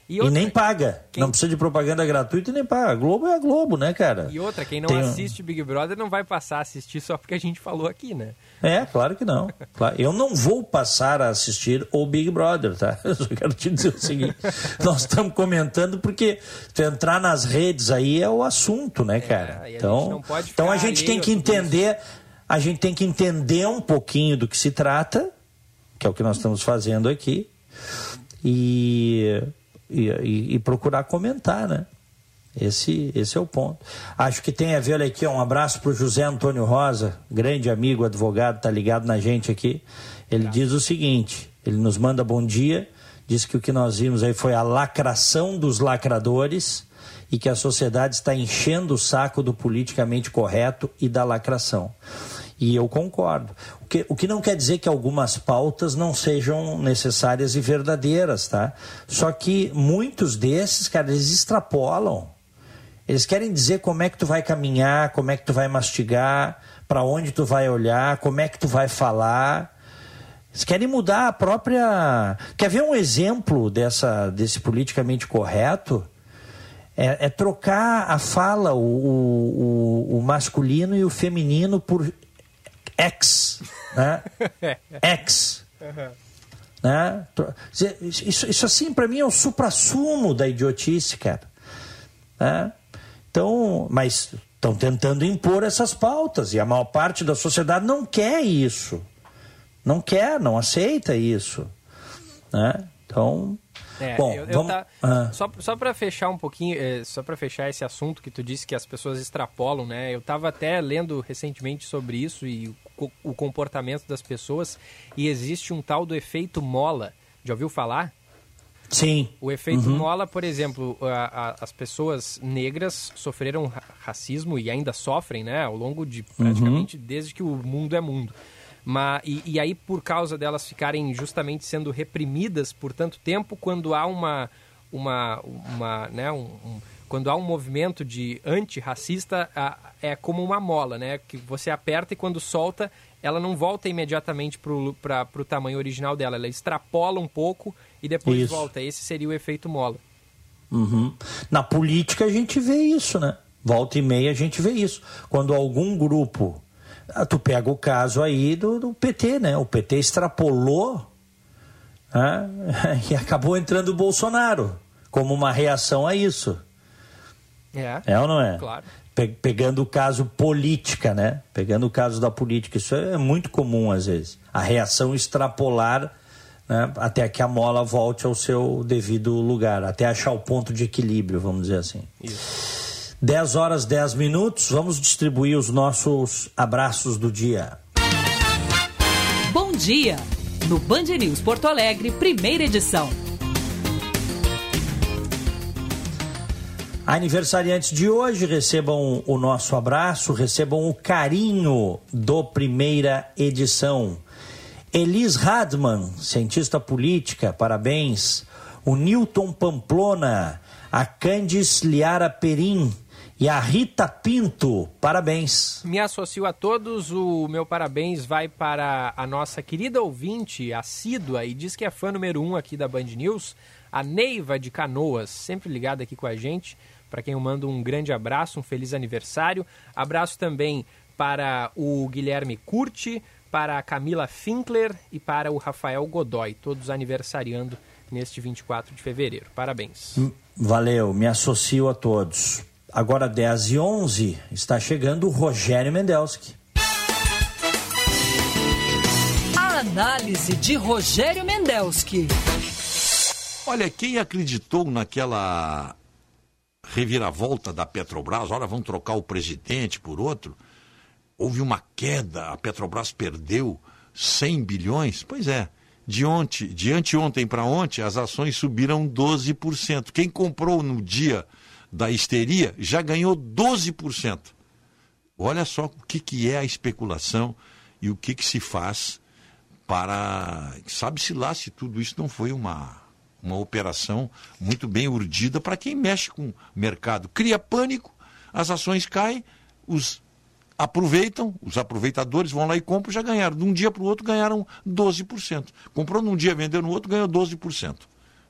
S2: E, outra, e, nem paga. Quem... Não precisa de propaganda gratuita e nem paga. A Globo é a Globo, né, cara?
S3: E outra, quem não Tem... assiste Big Brother não vai passar a assistir só porque a gente falou aqui, né?
S2: É, claro que não. Eu não vou passar a assistir o Big Brother, tá? Eu só quero te dizer o seguinte: nós estamos comentando porque entrar nas redes aí é o assunto, né, é, cara? É, então, a então a gente tem que entender, a gente tem que entender um pouquinho do que se trata, que é o que nós estamos fazendo aqui e, e, e procurar comentar, né? Esse, esse é o ponto. Acho que tem a ver, olha aqui, um abraço para o José Antônio Rosa, grande amigo, advogado, tá ligado na gente aqui. Ele diz o seguinte: ele nos manda bom dia, diz que o que nós vimos aí foi a lacração dos lacradores e que a sociedade está enchendo o saco do politicamente correto e da lacração. E eu concordo. Que, o que não quer dizer que algumas pautas não sejam necessárias e verdadeiras, tá? Só que muitos desses, cara, eles extrapolam. Eles querem dizer como é que tu vai caminhar, como é que tu vai mastigar, para onde tu vai olhar, como é que tu vai falar. Eles querem mudar a própria. Quer ver um exemplo dessa, desse politicamente correto? É, é trocar a fala, o, o, o, masculino e o feminino por ex. Né? ex. Né? Isso, isso assim, para mim, é o supra-sumo da idiotice, cara. Né? Então, mas estão tentando impor essas pautas e a maior parte da sociedade não quer isso. Não quer, não aceita isso. Né? Então,
S3: é, Bom, eu, eu vamos... tá, ah. só, só para fechar um pouquinho, é, só para fechar esse assunto que tu disse que as pessoas extrapolam, né? Eu estava até lendo recentemente sobre isso e o, o, comportamento das pessoas e existe um tal do efeito mola. Já ouviu falar?
S2: Sim.
S3: O efeito uhum. mola, por exemplo, a, a, as pessoas negras sofreram racismo e ainda sofrem, né, ao longo de praticamente uhum. desde que o mundo é mundo. Mas, e, e, aí, por causa delas ficarem justamente sendo reprimidas por tanto tempo, quando há uma. uma, uma né, um, um quando há um movimento de antirracista, é como uma mola, né? Que você aperta e quando solta, ela não volta imediatamente para o tamanho original dela. Ela extrapola um pouco e depois isso. volta. Esse seria o efeito mola.
S2: Uhum. Na política a gente vê isso, né? Volta e meia a gente vê isso. Quando algum grupo. Ah, tu pega o caso aí do, do PT, né? O PT extrapolou né? e acabou entrando o Bolsonaro como uma reação a isso.
S3: É.
S2: É ou não é?
S3: Claro.
S2: Pe pegando o caso política, né? Pegando o caso da política. Isso é muito comum às vezes. A reação extrapolar né, até que a mola volte ao seu devido lugar, até achar o ponto de equilíbrio, vamos dizer assim.
S3: Isso.
S2: 10 horas 10 minutos, vamos distribuir os nossos abraços do dia.
S1: Bom dia! No Band News Porto Alegre, primeira edição.
S2: Aniversariantes de hoje, recebam o nosso abraço, recebam o carinho do primeira edição. Elis Radman, cientista política, parabéns. O Newton Pamplona, a Candice Liara Perim e a Rita Pinto, parabéns.
S3: Me associo a todos, o meu parabéns vai para a nossa querida ouvinte, assídua, e diz que é fã número um aqui da Band News, a Neiva de Canoas, sempre ligada aqui com a gente. Para quem eu mando um grande abraço, um feliz aniversário. Abraço também para o Guilherme Curti, para a Camila Finkler e para o Rafael Godoy, todos aniversariando neste 24 de fevereiro. Parabéns. Hum,
S2: valeu, me associo a todos. Agora 10 e 11 está chegando o Rogério Mendelski.
S1: A análise de Rogério Mendelski.
S11: Olha, quem acreditou naquela reviravolta da Petrobras, olha, vão trocar o presidente por outro, houve uma queda, a Petrobras perdeu 100 bilhões. Pois é, de, ontem, de anteontem para ontem, as ações subiram 12%. Quem comprou no dia da histeria já ganhou 12%. Olha só o que, que é a especulação e o que, que se faz para. Sabe-se lá se tudo isso não foi uma, uma operação muito bem urdida para quem mexe com o mercado. Cria pânico, as ações caem, os aproveitam, os aproveitadores vão lá e compram, já ganharam. De um dia para o outro ganharam 12%. Comprou num dia, vendeu no outro, ganhou 12%.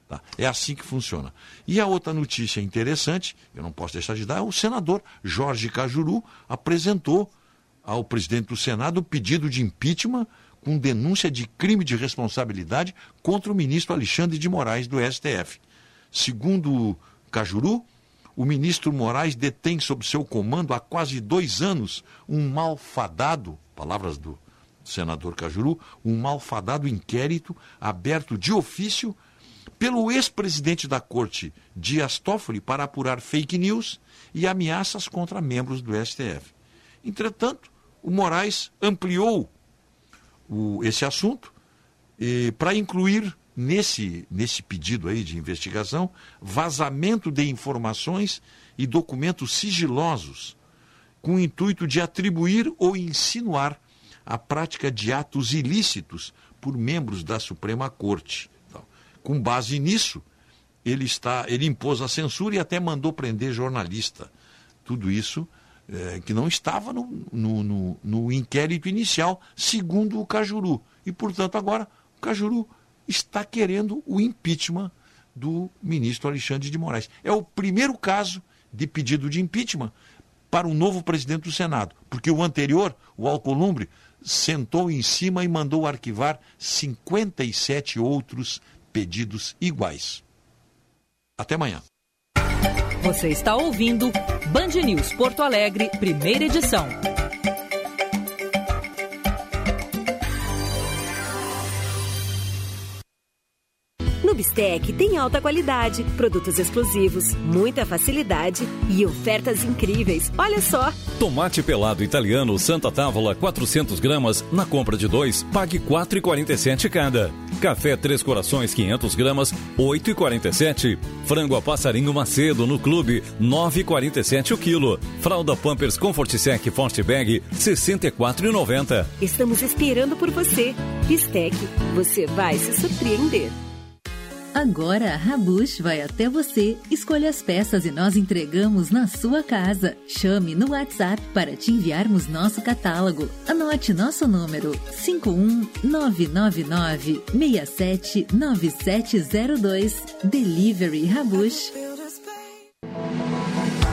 S11: Tá? É assim que funciona. E a outra notícia interessante, eu não posso deixar de dar, é o senador Jorge Cajuru apresentou ao presidente do Senado o pedido de impeachment com denúncia de crime de responsabilidade contra o ministro Alexandre de Moraes do STF. Segundo Cajuru, o ministro Moraes detém sob seu comando há quase dois anos um malfadado, palavras do senador Cajuru, um malfadado inquérito aberto de ofício pelo ex-presidente da corte, Dias Toffoli, para apurar fake news e ameaças contra membros do STF. Entretanto, o Moraes ampliou o, esse assunto para incluir nesse, nesse pedido aí de investigação vazamento de informações e documentos sigilosos com o intuito de atribuir ou insinuar a prática de atos ilícitos por membros da Suprema Corte. Com base nisso, ele está, ele impôs a censura e até mandou prender jornalista. Tudo isso é, que não estava no, no, no, no inquérito inicial, segundo o Cajuru. E, portanto, agora o Cajuru está querendo o impeachment do ministro Alexandre de Moraes. É o primeiro caso de pedido de impeachment para o novo presidente do Senado, porque o anterior, o Alcolumbre, sentou em cima e mandou arquivar 57 outros pedidos iguais. Até amanhã.
S1: Você está ouvindo Band News Porto Alegre, primeira edição.
S12: Bistec tem alta qualidade, produtos exclusivos, muita facilidade e ofertas incríveis. Olha só!
S13: Tomate pelado italiano Santa Távola 400 gramas, na compra de dois, pague 4,47 cada. Café Três Corações 500 gramas, 8,47. Frango a passarinho Macedo no clube, 9,47 o quilo. Fralda Pampers Comfort Sec Forte Bag, 64,90.
S12: Estamos esperando por você. Bistec, você vai se surpreender.
S14: Agora a Rabush vai até você, escolha as peças e nós entregamos na sua casa. Chame no WhatsApp para te enviarmos nosso catálogo. Anote nosso número 51999 679702. Delivery Rabush.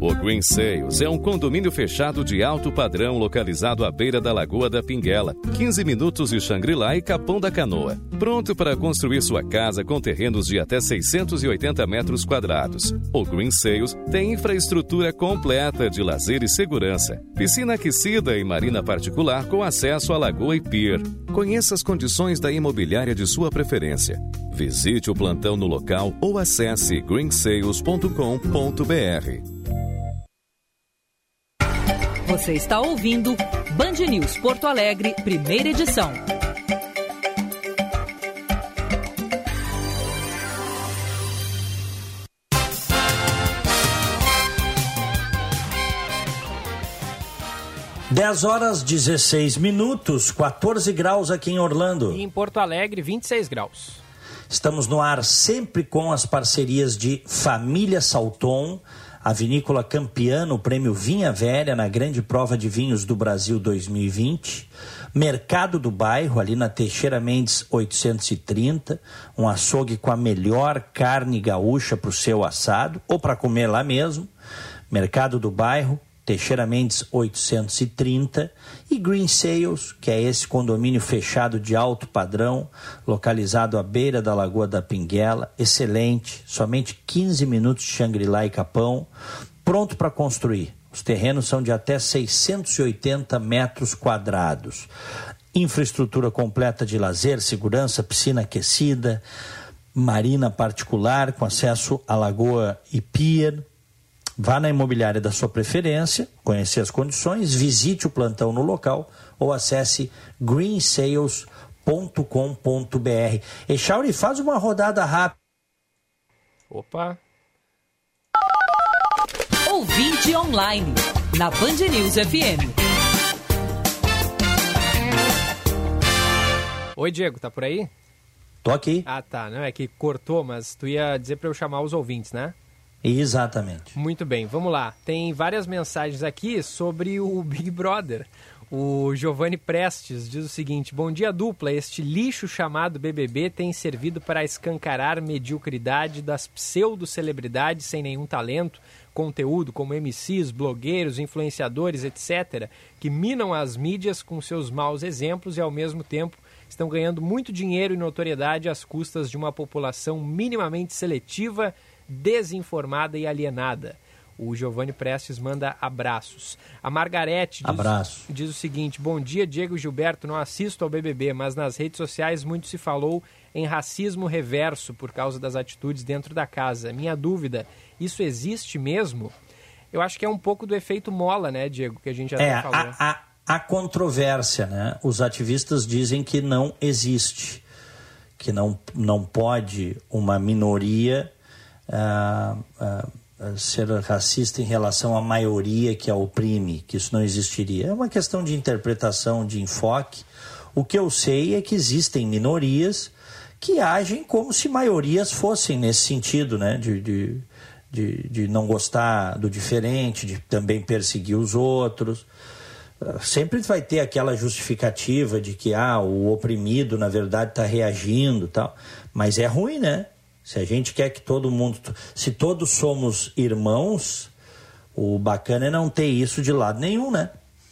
S13: O Green Sales é um condomínio fechado de alto padrão localizado à beira da Lagoa da Pinguela, 15 minutos de Xangri-Lá e Capão da Canoa. Pronto para construir sua casa com terrenos de até 680 metros quadrados. O Green Sales tem infraestrutura completa de lazer e segurança, piscina aquecida e marina particular com acesso à lagoa e pier. Conheça as condições da imobiliária de sua preferência. Visite o plantão no local ou acesse greensales.com.br.
S1: Você está ouvindo Band News Porto Alegre, primeira edição.
S2: Dez horas 16 minutos, 14 graus aqui em Orlando.
S3: E em Porto Alegre, 26 graus.
S2: Estamos no ar sempre com as parcerias de Família Salton a vinícola campeã no prêmio Vinha Velha na Grande Prova de Vinhos do Brasil 2020. Mercado do Bairro, ali na Teixeira Mendes 830, um açougue com a melhor carne gaúcha para o seu assado ou para comer lá mesmo. Mercado do Bairro, Teixeira Mendes 830 e Green Sales, que é esse condomínio fechado de alto padrão, localizado à beira da Lagoa da Pinguela, excelente, somente 15 minutos de Xangri-Lá e Capão, pronto para construir. Os terrenos são de até 680 metros quadrados. Infraestrutura completa de lazer, segurança, piscina aquecida, marina particular com acesso à lagoa e pier, Vá na imobiliária da sua preferência, conhecer as condições, visite o plantão no local ou acesse greensales.com.br. Echauri, faz uma rodada rápida.
S3: Opa!
S1: Ouvinte online, na Band News FM.
S3: Oi, Diego, tá por aí?
S2: Tô aqui.
S3: Ah, tá. Não, é que cortou, mas tu ia dizer para eu chamar os ouvintes, né?
S2: Exatamente.
S3: Muito bem, vamos lá. Tem várias mensagens aqui sobre o Big Brother. O Giovanni Prestes diz o seguinte: Bom dia, dupla. Este lixo chamado BBB tem servido para escancarar mediocridade das pseudo-celebridades sem nenhum talento, conteúdo, como MCs, blogueiros, influenciadores, etc., que minam as mídias com seus maus exemplos e, ao mesmo tempo, estão ganhando muito dinheiro e notoriedade às custas de uma população minimamente seletiva, desinformada e alienada. O Giovanni Prestes manda abraços. A Margarete diz, diz, o seguinte: Bom dia, Diego Gilberto. Não assisto ao BBB, mas nas redes sociais muito se falou em racismo reverso por causa das atitudes dentro da casa. Minha dúvida: isso existe mesmo? Eu acho que é um pouco do efeito mola, né, Diego, que a gente já
S2: é,
S3: falou.
S2: A, a, a controvérsia, né? Os ativistas dizem que não existe, que não, não pode uma minoria. Ser racista em relação à maioria que a oprime, que isso não existiria. É uma questão de interpretação, de enfoque. O que eu sei é que existem minorias que agem como se maiorias fossem nesse sentido, né? De, de, de, de não gostar do diferente, de também perseguir os outros. Sempre vai ter aquela justificativa de que ah, o oprimido, na verdade, está reagindo tal. Mas é ruim, né? Se a gente quer que todo mundo. Se todos somos irmãos, o bacana é não ter isso de lado nenhum, né?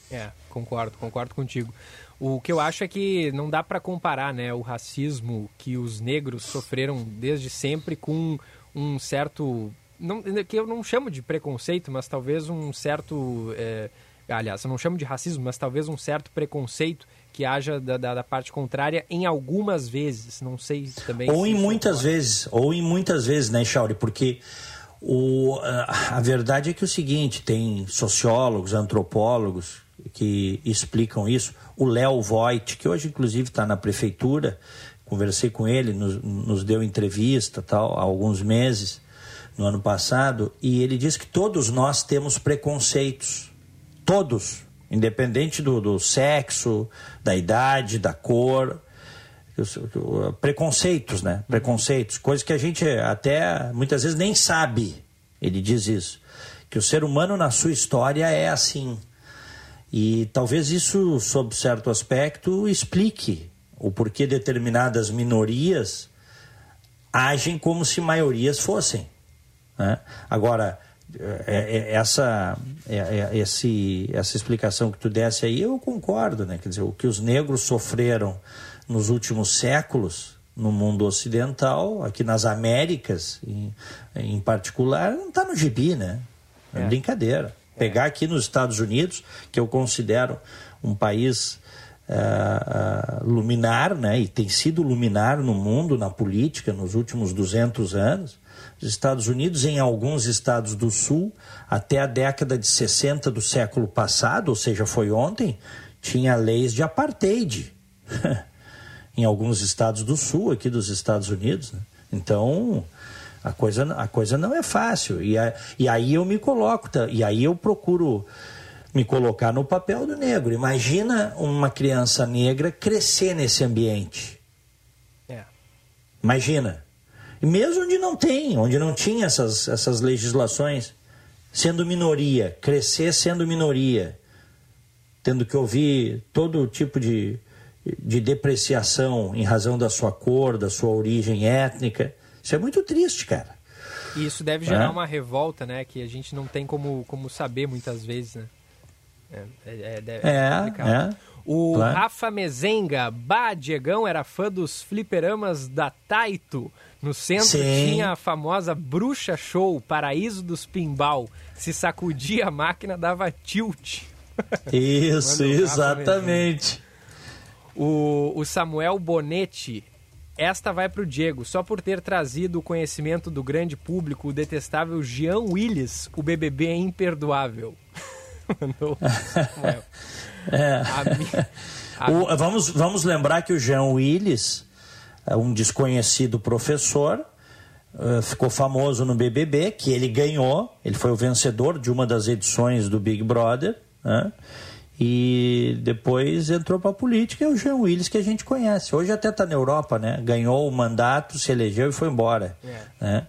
S3: É, concordo, concordo contigo. O que eu acho é que não dá para comparar né, o racismo que os negros sofreram desde sempre com um certo. Não, que eu não chamo de preconceito, mas talvez um certo. É, aliás, eu não chamo de racismo, mas talvez um certo preconceito que haja da, da, da, parte contrária em algumas vezes. Não sei também.
S2: Ou em muitas vezes, ou em muitas vezes, né, Chauri? Porque o, a verdade é que é o seguinte: tem sociólogos, antropólogos que explicam isso. O Léo Voigt, que hoje inclusive está na prefeitura, conversei com ele, nos, nos deu entrevista tal, há alguns meses, no ano passado, e ele diz que todos nós temos preconceitos. Todos independente do, do sexo, da idade, da cor, preconceitos, né? Preconceitos, coisas que a gente até muitas vezes nem sabe. Ele diz isso, que o ser humano na sua história é assim. E talvez isso, sob certo aspecto, explique o porquê determinadas minorias agem como se maiorias fossem. Né? Agora, essa, é, esse, essa explicação que tu desse aí, eu concordo, né? Quer dizer, o que os negros sofreram nos últimos séculos no mundo ocidental, aqui nas Américas em, em particular, não está no gibi, né? É, brincadeira. Pegar aqui nos Estados Unidos, que eu considero um país uh, uh, luminar, né? E tem sido luminar no mundo, na política, nos últimos 200 anos, os Estados Unidos, em alguns estados do Sul, até a década de 60 do século passado, ou seja, foi ontem, tinha leis de apartheid. em alguns estados do Sul, aqui dos Estados Unidos. Né? Então, a coisa, a coisa não é fácil. E, a, e aí eu me coloco, tá? e aí eu procuro me colocar no papel do negro. Imagina uma criança negra crescer nesse ambiente. É. Imagina. Mesmo onde não tem, onde não tinha essas, essas legislações, sendo minoria, crescer sendo minoria, tendo que ouvir todo tipo de, de depreciação em razão da sua cor, da sua origem étnica. Isso é muito triste, cara.
S3: E isso deve gerar é? uma revolta, né? Que a gente não tem como, como saber muitas vezes, né?
S2: É, é, é, é, é
S3: O claro. Rafa Mezenga, bah, Diegão era fã dos fliperamas da Taito. No centro Sim. tinha a famosa Bruxa Show, Paraíso dos Pimbal. Se sacudia a máquina, dava tilt.
S2: Isso, exatamente.
S3: O, o Samuel Bonetti, esta vai para o Diego, só por ter trazido o conhecimento do grande público o detestável Jean Willis, o BBB é imperdoável. Mandou
S2: é. A minha, a... O, vamos, vamos lembrar que o Jean Willis um desconhecido professor, uh, ficou famoso no BBB, que ele ganhou, ele foi o vencedor de uma das edições do Big Brother, né? e depois entrou para a política, é o Jean Willis que a gente conhece. Hoje até está na Europa, né? Ganhou o mandato, se elegeu e foi embora. É. Né?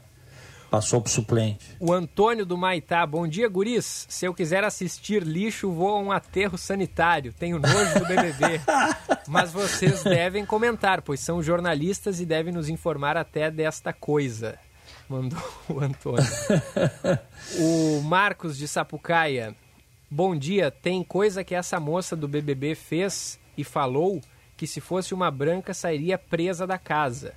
S2: Passou pro suplente.
S3: O Antônio do Maitá, bom dia, guris. Se eu quiser assistir lixo, vou a um aterro sanitário. Tenho nojo do BBB. Mas vocês devem comentar, pois são jornalistas e devem nos informar até desta coisa. Mandou o Antônio. o Marcos de Sapucaia. Bom dia. Tem coisa que essa moça do BBB fez e falou que se fosse uma branca sairia presa da casa.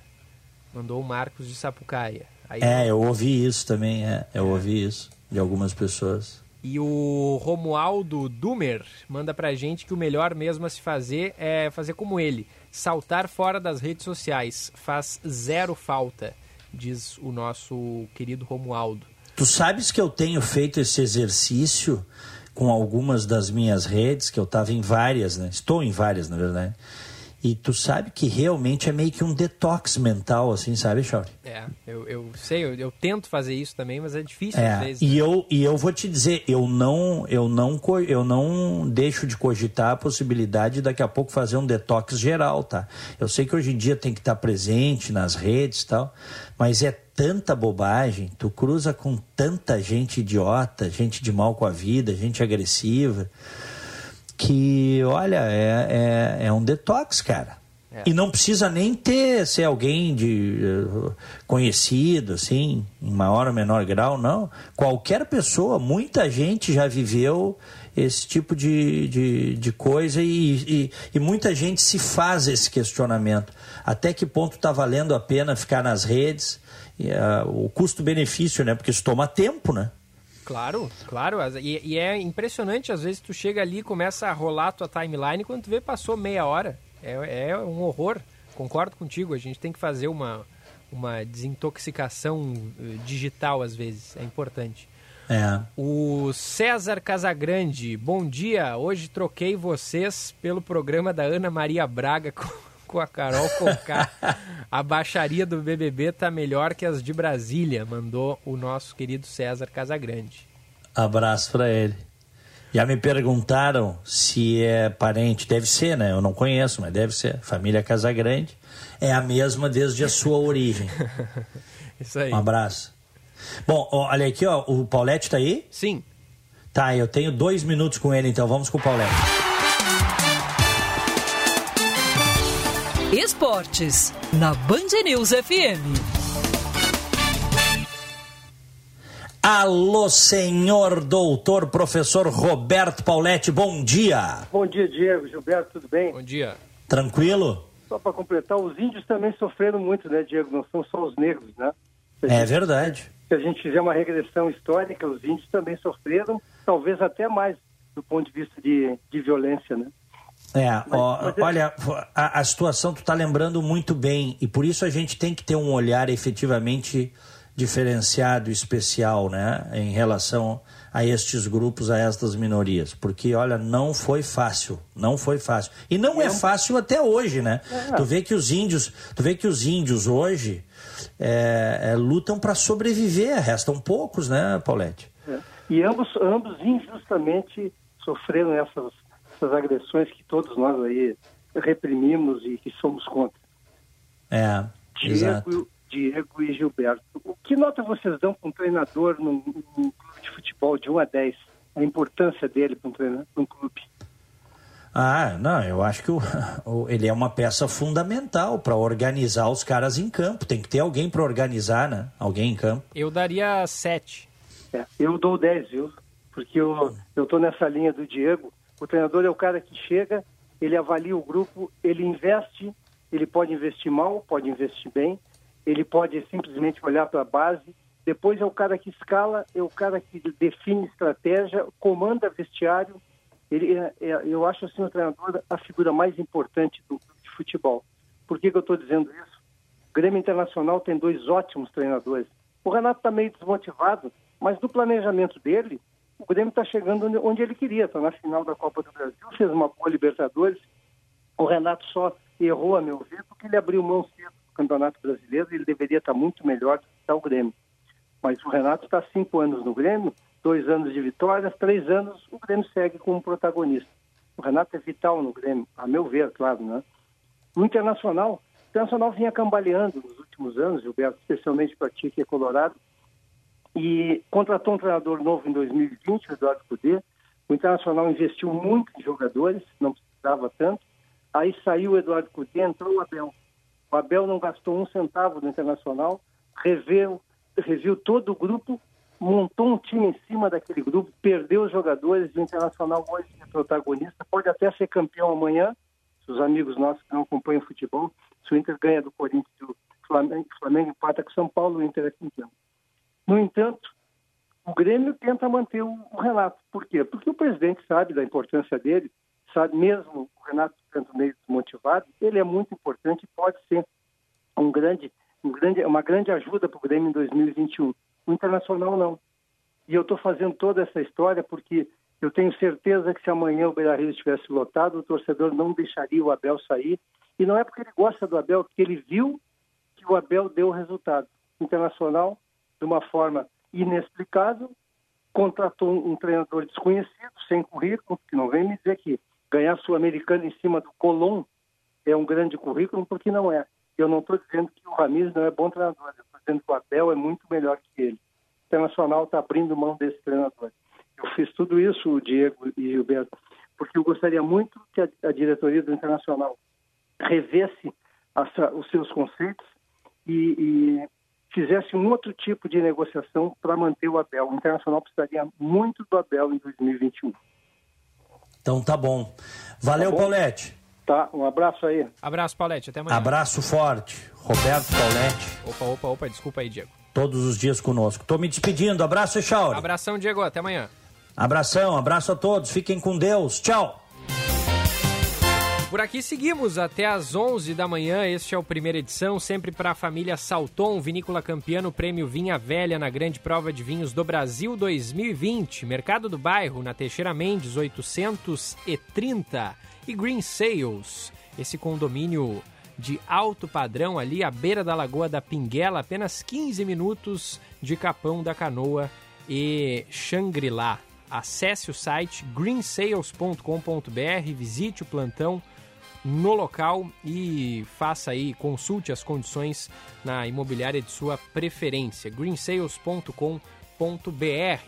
S3: Mandou o Marcos de Sapucaia.
S2: Aí, é, eu ouvi isso também, é, eu é. ouvi isso de algumas pessoas.
S3: E o Romualdo Dumer manda pra gente que o melhor mesmo a se fazer é fazer como ele, saltar fora das redes sociais. Faz zero falta, diz o nosso querido Romualdo.
S2: Tu sabes que eu tenho feito esse exercício com algumas das minhas redes, que eu estava em várias, né? Estou em várias, na verdade. E tu sabe que realmente é meio que um detox mental, assim, sabe, Chauri?
S3: É, eu, eu sei, eu, eu, tento fazer isso também, mas é difícil
S2: é,
S3: às vezes.
S2: E, né? eu, e eu vou te dizer, eu não, eu, não, eu não deixo de cogitar a possibilidade de daqui a pouco fazer um detox geral, tá? Eu sei que hoje em dia tem que estar presente nas redes e tal, mas é tanta bobagem, tu cruza com tanta gente idiota, gente de mal com a vida, gente agressiva que, olha, é, é, é um detox, cara. É. E não precisa nem ter ser alguém de uh, conhecido, assim, em maior ou menor grau, não. Qualquer pessoa, muita gente já viveu esse tipo de, de, de coisa e, e, e, muita gente se faz esse questionamento. Até que ponto está valendo a pena ficar nas redes? E, uh, o custo-benefício, né? Porque isso toma tempo, né?
S3: Claro, claro. E, e, é impressionante, às vezes tu chega ali e começa a rolar a tua timeline quando tu vê passou meia hora. É, é um horror. Concordo contigo, a gente tem que fazer uma, uma desintoxicação eh, digital às vezes, é importante.
S2: É.
S3: O César Casagrande, bom dia. Hoje troquei vocês pelo programa da Ana Maria Braga com com a Carol Conká. a baixaria do BBB tá melhor que as de Brasília, mandou o nosso querido César Casagrande.
S2: Abraço para ele. Já me perguntaram se é parente, deve ser, né? Eu não conheço, mas deve ser. Família Casagrande é a mesma desde a sua origem.
S3: Isso aí.
S2: Um abraço. Bom, olha aqui, ó, o Paulette tá aí?
S3: Sim.
S2: Tá, eu tenho dois minutos com ele, então vamos com o Paulette.
S1: Esportes, na Band News FM.
S2: Alô, senhor doutor professor Roberto Pauletti, bom dia.
S15: Bom dia, Diego. Gilberto, tudo bem?
S3: Bom dia.
S2: Tranquilo?
S15: Só para completar, os índios também sofreram muito, né, Diego? Não são só os negros, né?
S2: É verdade.
S15: Se a gente fizer uma regressão histórica, os índios também sofreram, talvez até mais do ponto de vista de, de violência, né?
S2: É, mas, ó, mas olha, a, a, situação tu está lembrando muito bem e por isso a gente tem que ter um olhar efetivamente diferenciado, especial, né, em relação a estes grupos, a estas minorias, porque olha, não foi fácil, não foi fácil e não é, é fácil até hoje, né? É. Tu vê que os índios, tu vê que os índios hoje é, é lutam para sobreviver, restam poucos, né, Paulette?
S15: É. E ambos, ambos injustamente sofreram essas essas agressões que todos nós aí reprimimos e que somos contra.
S2: É,
S15: Diego,
S2: exato.
S15: Diego e Gilberto, o que nota vocês dão para um treinador num, num, clube de futebol de 1 a 10? A importância dele para um, treinador, um clube?
S2: Ah, não, eu acho que o, o, ele é uma peça fundamental para organizar os caras em campo. Tem que ter alguém para organizar, né? Alguém em campo.
S3: Eu daria 7.
S15: É, eu dou 10, viu? Porque eu, eu tô nessa linha do Diego. O treinador é o cara que chega, ele avalia o grupo, ele investe, ele pode investir mal, pode investir bem, ele pode simplesmente olhar para a base. Depois é o cara que escala, é o cara que define estratégia, comanda vestiário. Ele é, é, eu acho assim o treinador a figura mais importante do de futebol. Por que, que eu estou dizendo isso? O Grêmio Internacional tem dois ótimos treinadores. O Renato está meio desmotivado, mas no planejamento dele, o Grêmio está chegando onde ele queria, está na final da Copa do Brasil, fez uma boa Libertadores. O Renato só errou, a meu ver, porque ele abriu mão cedo do Campeonato Brasileiro e ele deveria estar muito melhor do que está o Grêmio. Mas o Renato está cinco anos no Grêmio, dois anos de vitórias, três anos, o Grêmio segue como protagonista. O Renato é vital no Grêmio, a meu ver, claro, né? No Internacional, o Internacional vinha cambaleando nos últimos anos, Gilberto, especialmente para ti que é colorado, e contratou um treinador novo em 2020, o Eduardo Cudê. O Internacional investiu muito em jogadores, não precisava tanto. Aí saiu o Eduardo Cudê, entrou o Abel. O Abel não gastou um centavo no Internacional, reveu, reviu todo o grupo, montou um time em cima daquele grupo, perdeu os jogadores, o Internacional hoje é protagonista, pode até ser campeão amanhã, se os amigos nossos que não acompanham futebol, se o Inter ganha do Corinthians, o Flamengo, Flamengo empata com o São Paulo, o Inter é campeão. No entanto, o Grêmio tenta manter o, Renato. Por quê? Porque o presidente sabe da importância dele, sabe mesmo o Renato ficando meio desmotivado, ele é muito importante e pode ser um grande, um grande, uma grande ajuda para o Grêmio em 2021. O Internacional não. E eu estou fazendo toda essa história porque eu tenho certeza que se amanhã o Beira-Rio estivesse lotado, o torcedor não deixaria o Abel sair. E não é porque ele gosta do Abel, porque ele viu que o Abel deu resultado. O Internacional, de uma forma inexplicável, contratou um treinador desconhecido, sem currículo, que não vem me dizer que ganhar Sul-Americano em cima do Colom é um grande currículo, porque não é. Eu não estou dizendo que o Ramires não é bom treinador, eu estou dizendo que o Abel é muito melhor que ele. O Internacional está abrindo mão desse treinador. Eu fiz tudo isso, o Diego e o Beto, porque eu gostaria muito que a, a diretoria do Internacional revesse os seus conceitos e, e, fizesse um outro tipo de negociação para manter o Abel. O Internacional precisaria muito do Abel em 2021.
S2: Então tá bom. Valeu, tá bom? Paulette.
S15: Tá, um abraço aí.
S3: Abraço, Paulette. Até amanhã.
S2: Abraço forte. Roberto Paulette.
S3: Opa, opa, opa. Desculpa aí, Diego.
S2: Todos os dias conosco. Tô me despedindo. Abraço, Echauri.
S3: Abração, Diego. Até amanhã.
S2: Abração, abraço a todos. Fiquem com Deus. Tchau.
S3: Por aqui seguimos até às 11 da manhã. Este é o primeira edição, sempre para a família Salton, vinícola campeã no Prêmio Vinha Velha na Grande Prova de Vinhos do Brasil 2020. Mercado do Bairro, na Teixeira Mendes 830 e Green Sales, esse condomínio de alto padrão ali à beira da Lagoa da Pinguela, apenas 15 minutos de Capão da Canoa e Xangri-Lá. Acesse o site greensales.com.br, visite o plantão no local e faça aí, consulte as condições na imobiliária de sua preferência, greensales.com.br.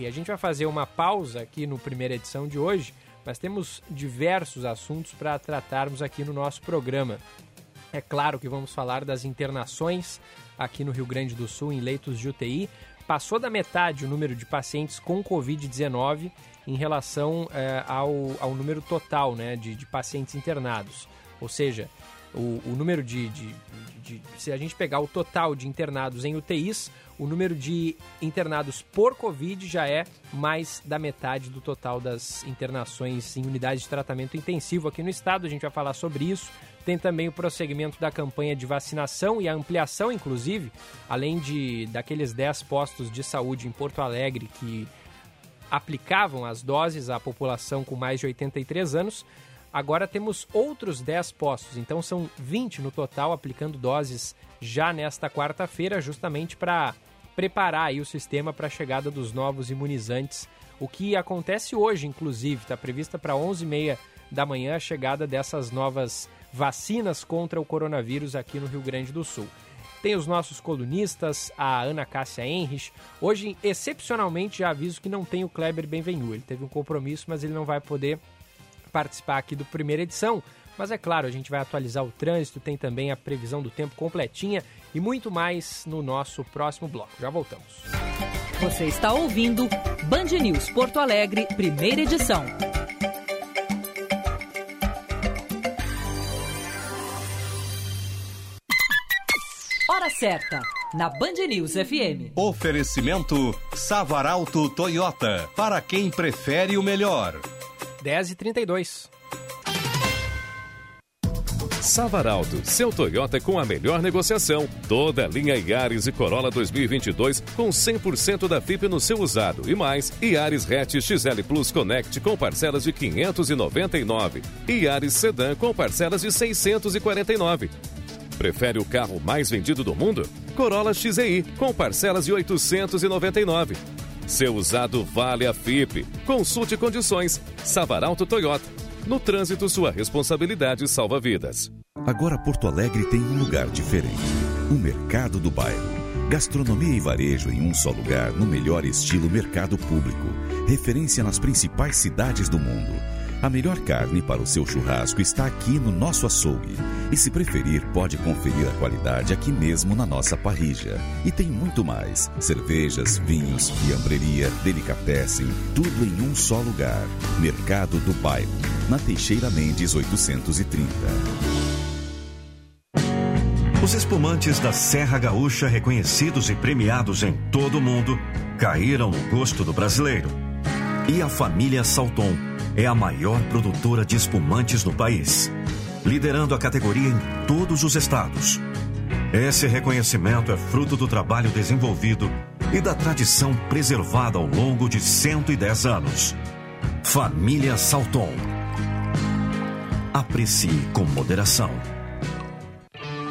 S3: A gente vai fazer uma pausa aqui no primeira edição de hoje, mas temos diversos assuntos para tratarmos aqui no nosso programa. É claro que vamos falar das internações aqui no Rio Grande do Sul em leitos de UTI. Passou da metade o número de pacientes com Covid-19 em relação é, ao, ao número total né, de, de pacientes internados. Ou seja, o, o número de, de, de, de, Se a gente pegar o total de internados em UTIs, o número de internados por Covid já é mais da metade do total das internações em unidades de tratamento intensivo aqui no estado. A gente vai falar sobre isso. Tem também o prosseguimento da campanha de vacinação e a ampliação, inclusive, além de daqueles 10 postos de saúde em Porto Alegre que aplicavam as doses à população com mais de 83 anos. Agora temos outros 10 postos, então são 20 no total, aplicando doses já nesta quarta-feira, justamente para preparar o sistema para a chegada dos novos imunizantes. O que acontece hoje, inclusive, está prevista para 11h30 da manhã a chegada dessas novas vacinas contra o coronavírus aqui no Rio Grande do Sul. Tem os nossos colunistas, a Ana Cássia Henrich. Hoje, excepcionalmente, já aviso que não tem o Kleber Benvenu. Ele teve um compromisso, mas ele não vai poder participar aqui do primeira edição. Mas é claro, a gente vai atualizar o trânsito, tem também a previsão do tempo completinha e muito mais no nosso próximo bloco. Já voltamos.
S1: Você está ouvindo Band News Porto Alegre, primeira edição. Hora certa, na Band News FM.
S16: Oferecimento Savaralto Toyota, para quem prefere o melhor.
S3: 10 e 32.
S13: Savaralto, seu Toyota com a melhor negociação. Toda a linha Yaris e Corolla 2022 com 100% da FIP no seu usado e mais. Yaris Hatch XL Plus Connect com parcelas de 599 e Yaris Sedan com parcelas de 649. Prefere o carro mais vendido do mundo? Corolla XEI com parcelas de 899. Seu usado vale a FIP. Consulte condições. Savaralto Toyota. No trânsito, sua responsabilidade salva vidas.
S16: Agora Porto Alegre tem um lugar diferente. O Mercado do Bairro
S17: Gastronomia e varejo em um só lugar no melhor estilo mercado público. Referência nas principais cidades do mundo. A melhor carne para o seu churrasco está aqui no nosso açougue. E se preferir, pode conferir a qualidade aqui mesmo na nossa parrija. E tem muito mais: cervejas, vinhos, fiambreria, delicatessen, tudo em um só lugar. Mercado do Bairro, na Teixeira Mendes 830.
S18: Os espumantes da Serra Gaúcha, reconhecidos e premiados em todo o mundo, caíram no gosto do brasileiro. E a família Salton é a maior produtora de espumantes no país, liderando a categoria em todos os estados. Esse reconhecimento é fruto do trabalho desenvolvido e da tradição preservada ao longo de 110 anos. Família Salton. Aprecie com moderação.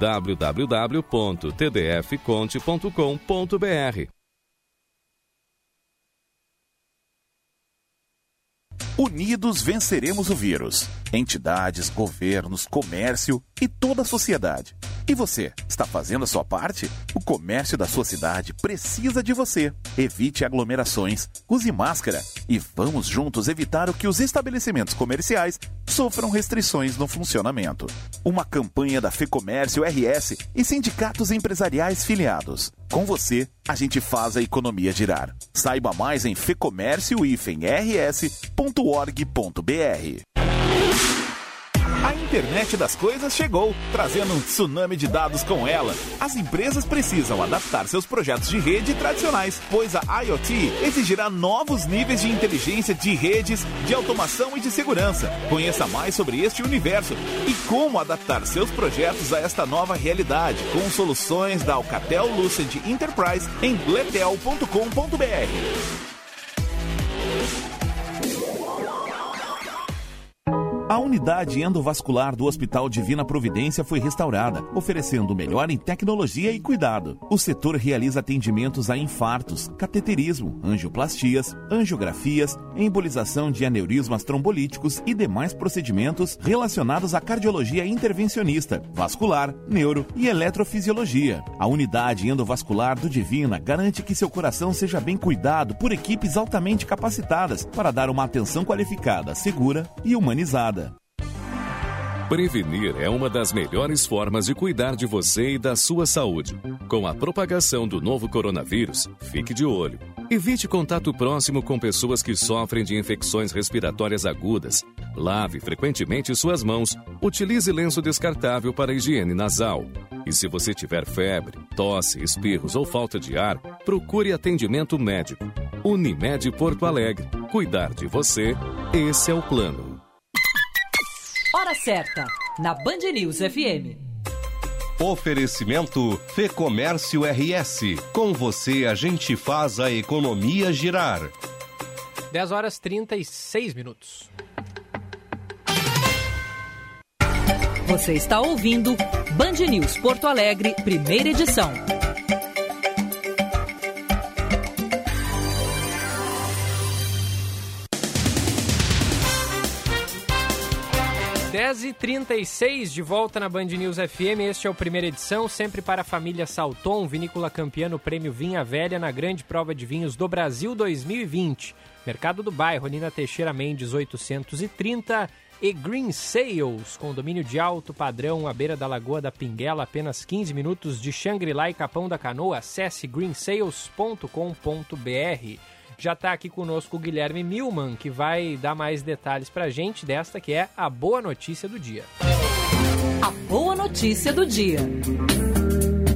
S13: www.tdfconte.com.br.
S19: Unidos venceremos o vírus. Entidades, governos, comércio e toda a sociedade. E você, está fazendo a sua parte? O comércio da sua cidade precisa de você. Evite aglomerações, use máscara e vamos juntos evitar o que os estabelecimentos comerciais sofram restrições no funcionamento. Uma campanha da FEComércio RS e sindicatos empresariais filiados. Com você, a gente faz a economia girar. Saiba mais em fecomércio-rs.org.br. A internet das coisas chegou, trazendo um tsunami de dados com ela. As empresas precisam adaptar seus projetos de rede tradicionais, pois a IoT exigirá novos níveis de inteligência de redes, de automação e de segurança. Conheça mais sobre este universo e como adaptar seus projetos a esta nova realidade com soluções da Alcatel Lucent Enterprise em letel.com.br. A unidade endovascular do Hospital Divina Providência foi restaurada, oferecendo melhor em tecnologia e cuidado. O setor realiza atendimentos a infartos, cateterismo, angioplastias, angiografias, embolização de aneurismas trombolíticos e demais procedimentos relacionados à cardiologia intervencionista, vascular, neuro e eletrofisiologia. A unidade endovascular do Divina garante que seu coração seja bem cuidado por equipes altamente capacitadas para dar uma atenção qualificada, segura e humanizada.
S13: Prevenir é uma das melhores formas de cuidar de você e da sua saúde. Com a propagação do novo coronavírus, fique de olho. Evite contato próximo com pessoas que sofrem de infecções respiratórias agudas. Lave frequentemente suas mãos. Utilize lenço descartável para higiene nasal. E se você tiver febre, tosse, espirros ou falta de ar, procure atendimento médico. Unimed Porto Alegre. Cuidar de você, esse é o plano.
S1: Hora certa, na Band News FM.
S16: Oferecimento Fê Comércio RS. Com você a gente faz a economia girar.
S3: 10 horas 36 minutos.
S1: Você está ouvindo Band News Porto Alegre, primeira edição.
S3: 10 e 36 de volta na Band News FM. Este é o primeira edição, sempre para a família Salton, vinícola campeã no prêmio Vinha Velha na Grande Prova de Vinhos do Brasil 2020. Mercado do Bairro, Nina Teixeira Mendes 830 e Green Sales, condomínio de alto padrão à beira da Lagoa da Pinguela, apenas 15 minutos de Xangri-Lá e Capão da Canoa. Acesse greensales.com.br. Já está aqui conosco o Guilherme Milman, que vai dar mais detalhes para a gente desta que é a boa notícia do dia.
S1: A boa notícia do dia.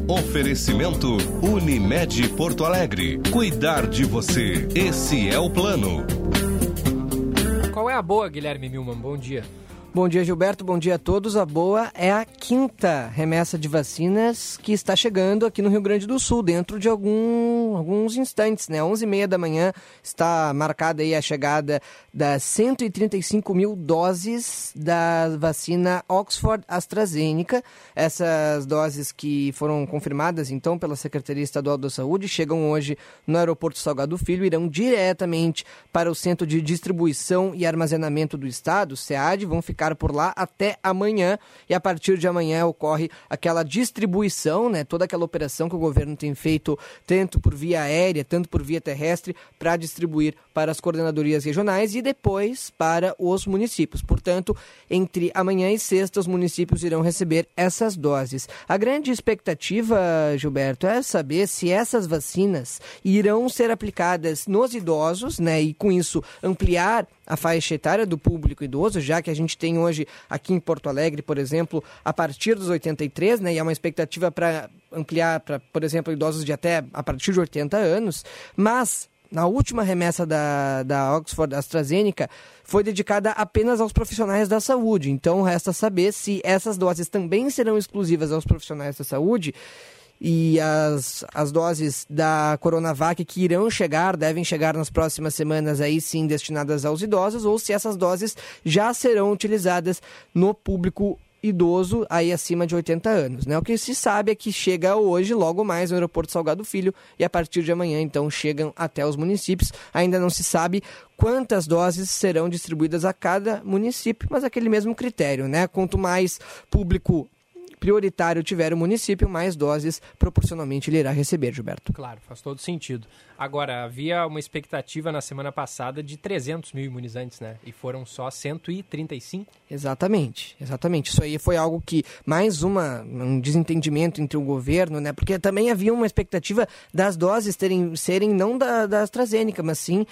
S16: Oferecimento Unimed Porto Alegre. Cuidar de você. Esse é o plano.
S3: Qual é a boa, Guilherme Milman? Bom dia.
S9: Bom dia, Gilberto. Bom dia a todos. A boa é a quinta remessa de vacinas que está chegando aqui no Rio Grande do Sul, dentro de algum, alguns instantes, né? 11h30 da manhã está marcada aí a chegada das 135 mil doses da vacina Oxford AstraZeneca. Essas doses que foram confirmadas, então, pela Secretaria Estadual da Saúde chegam hoje no Aeroporto Salgado Filho irão diretamente para o Centro de Distribuição e Armazenamento do Estado, SEAD, vão ficar ficar por lá até amanhã e a partir de amanhã ocorre aquela distribuição, né, toda aquela operação que o governo tem feito tanto por via aérea, tanto por via terrestre, para distribuir para as coordenadorias regionais e depois para os municípios. Portanto, entre amanhã e sexta, os municípios irão receber essas doses. A grande expectativa, Gilberto, é saber se essas vacinas irão ser aplicadas nos idosos, né, e com isso ampliar a faixa etária do público idoso, já que a gente tem hoje aqui em Porto Alegre, por exemplo, a partir dos 83, né, e há uma expectativa para ampliar para, por exemplo, idosos de até a partir de 80 anos, mas na última remessa da, da Oxford AstraZeneca foi dedicada apenas aos profissionais da saúde. Então resta saber se essas doses também serão exclusivas aos profissionais da saúde e as, as doses da Coronavac que irão chegar, devem chegar nas próximas semanas aí sim destinadas aos idosos, ou se essas doses já serão utilizadas no público idoso aí acima de 80 anos. Né? O que se sabe é que chega hoje, logo mais, no aeroporto Salgado Filho e a partir de amanhã, então, chegam até os municípios. Ainda não se sabe quantas doses serão distribuídas a cada município, mas aquele mesmo critério, né? Quanto mais público prioritário tiver o município, mais doses proporcionalmente ele irá receber, Gilberto.
S3: Claro, faz todo sentido. Agora, havia uma expectativa na semana passada de 300 mil imunizantes, né? E foram só 135?
S9: Exatamente, exatamente. Isso aí foi algo que, mais uma, um desentendimento entre o governo, né? Porque também havia uma expectativa das doses terem, serem não da, da AstraZeneca, mas sim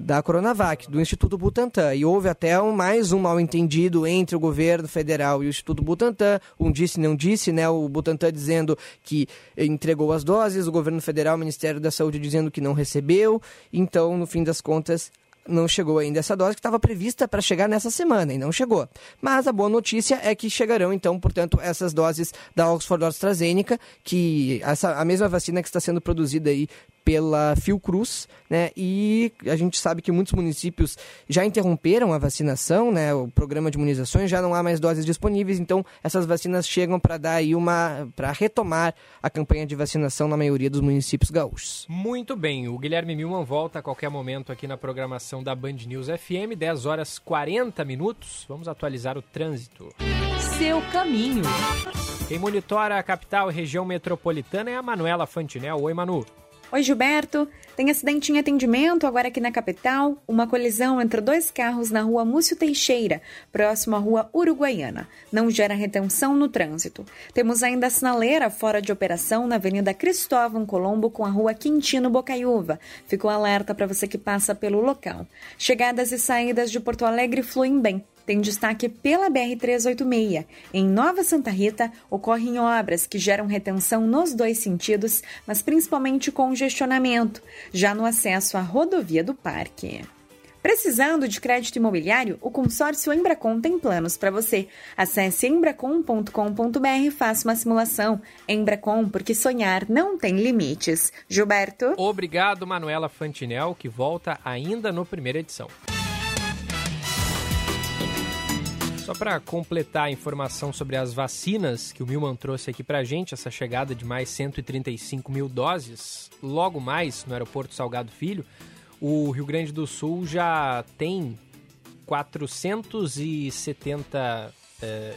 S9: da Coronavac, do Instituto Butantan. E houve até um, mais um mal-entendido entre o governo federal e o Instituto Butantan. Um disse, não disse, né? O Butantan dizendo que entregou as doses, o governo federal, o Ministério da Saúde dizendo que não recebeu. Então, no fim das contas, não chegou ainda essa dose que estava prevista para chegar nessa semana e não chegou. Mas a boa notícia é que chegarão então, portanto, essas doses da Oxford AstraZeneca, que essa a mesma vacina que está sendo produzida aí pela Fiocruz, né? E a gente sabe que muitos municípios já interromperam a vacinação, né? O programa de imunizações já não há mais doses disponíveis, então essas vacinas chegam para dar aí uma para retomar a campanha de vacinação na maioria dos municípios gaúchos.
S3: Muito bem, o Guilherme Milman volta a qualquer momento aqui na programação da Band News FM, 10 horas 40 minutos. Vamos atualizar o trânsito.
S1: Seu caminho.
S3: Quem monitora a capital e região metropolitana é a Manuela Fantinel. Oi, Manu.
S20: Oi, Gilberto. Tem acidente em atendimento agora aqui na capital. Uma colisão entre dois carros na rua Múcio Teixeira, próximo à rua Uruguaiana. Não gera retenção no trânsito. Temos ainda a sinaleira fora de operação na Avenida Cristóvão Colombo com a rua Quintino Bocaiúva. Ficou alerta para você que passa pelo local. Chegadas e saídas de Porto Alegre fluem bem tem destaque pela BR-386. Em Nova Santa Rita, ocorrem obras que geram retenção nos dois sentidos, mas principalmente congestionamento, já no acesso à rodovia do Parque. Precisando de crédito imobiliário? O consórcio Embracon tem planos para você. Acesse embracon.com.br e faça uma simulação. Embracon, porque sonhar não tem limites. Gilberto.
S3: Obrigado, Manuela Fantinel, que volta ainda no primeira edição. Só para completar a informação sobre as vacinas que o Milman trouxe aqui para a gente, essa chegada de mais 135 mil doses, logo mais no aeroporto Salgado Filho, o Rio Grande do Sul já tem 470, é,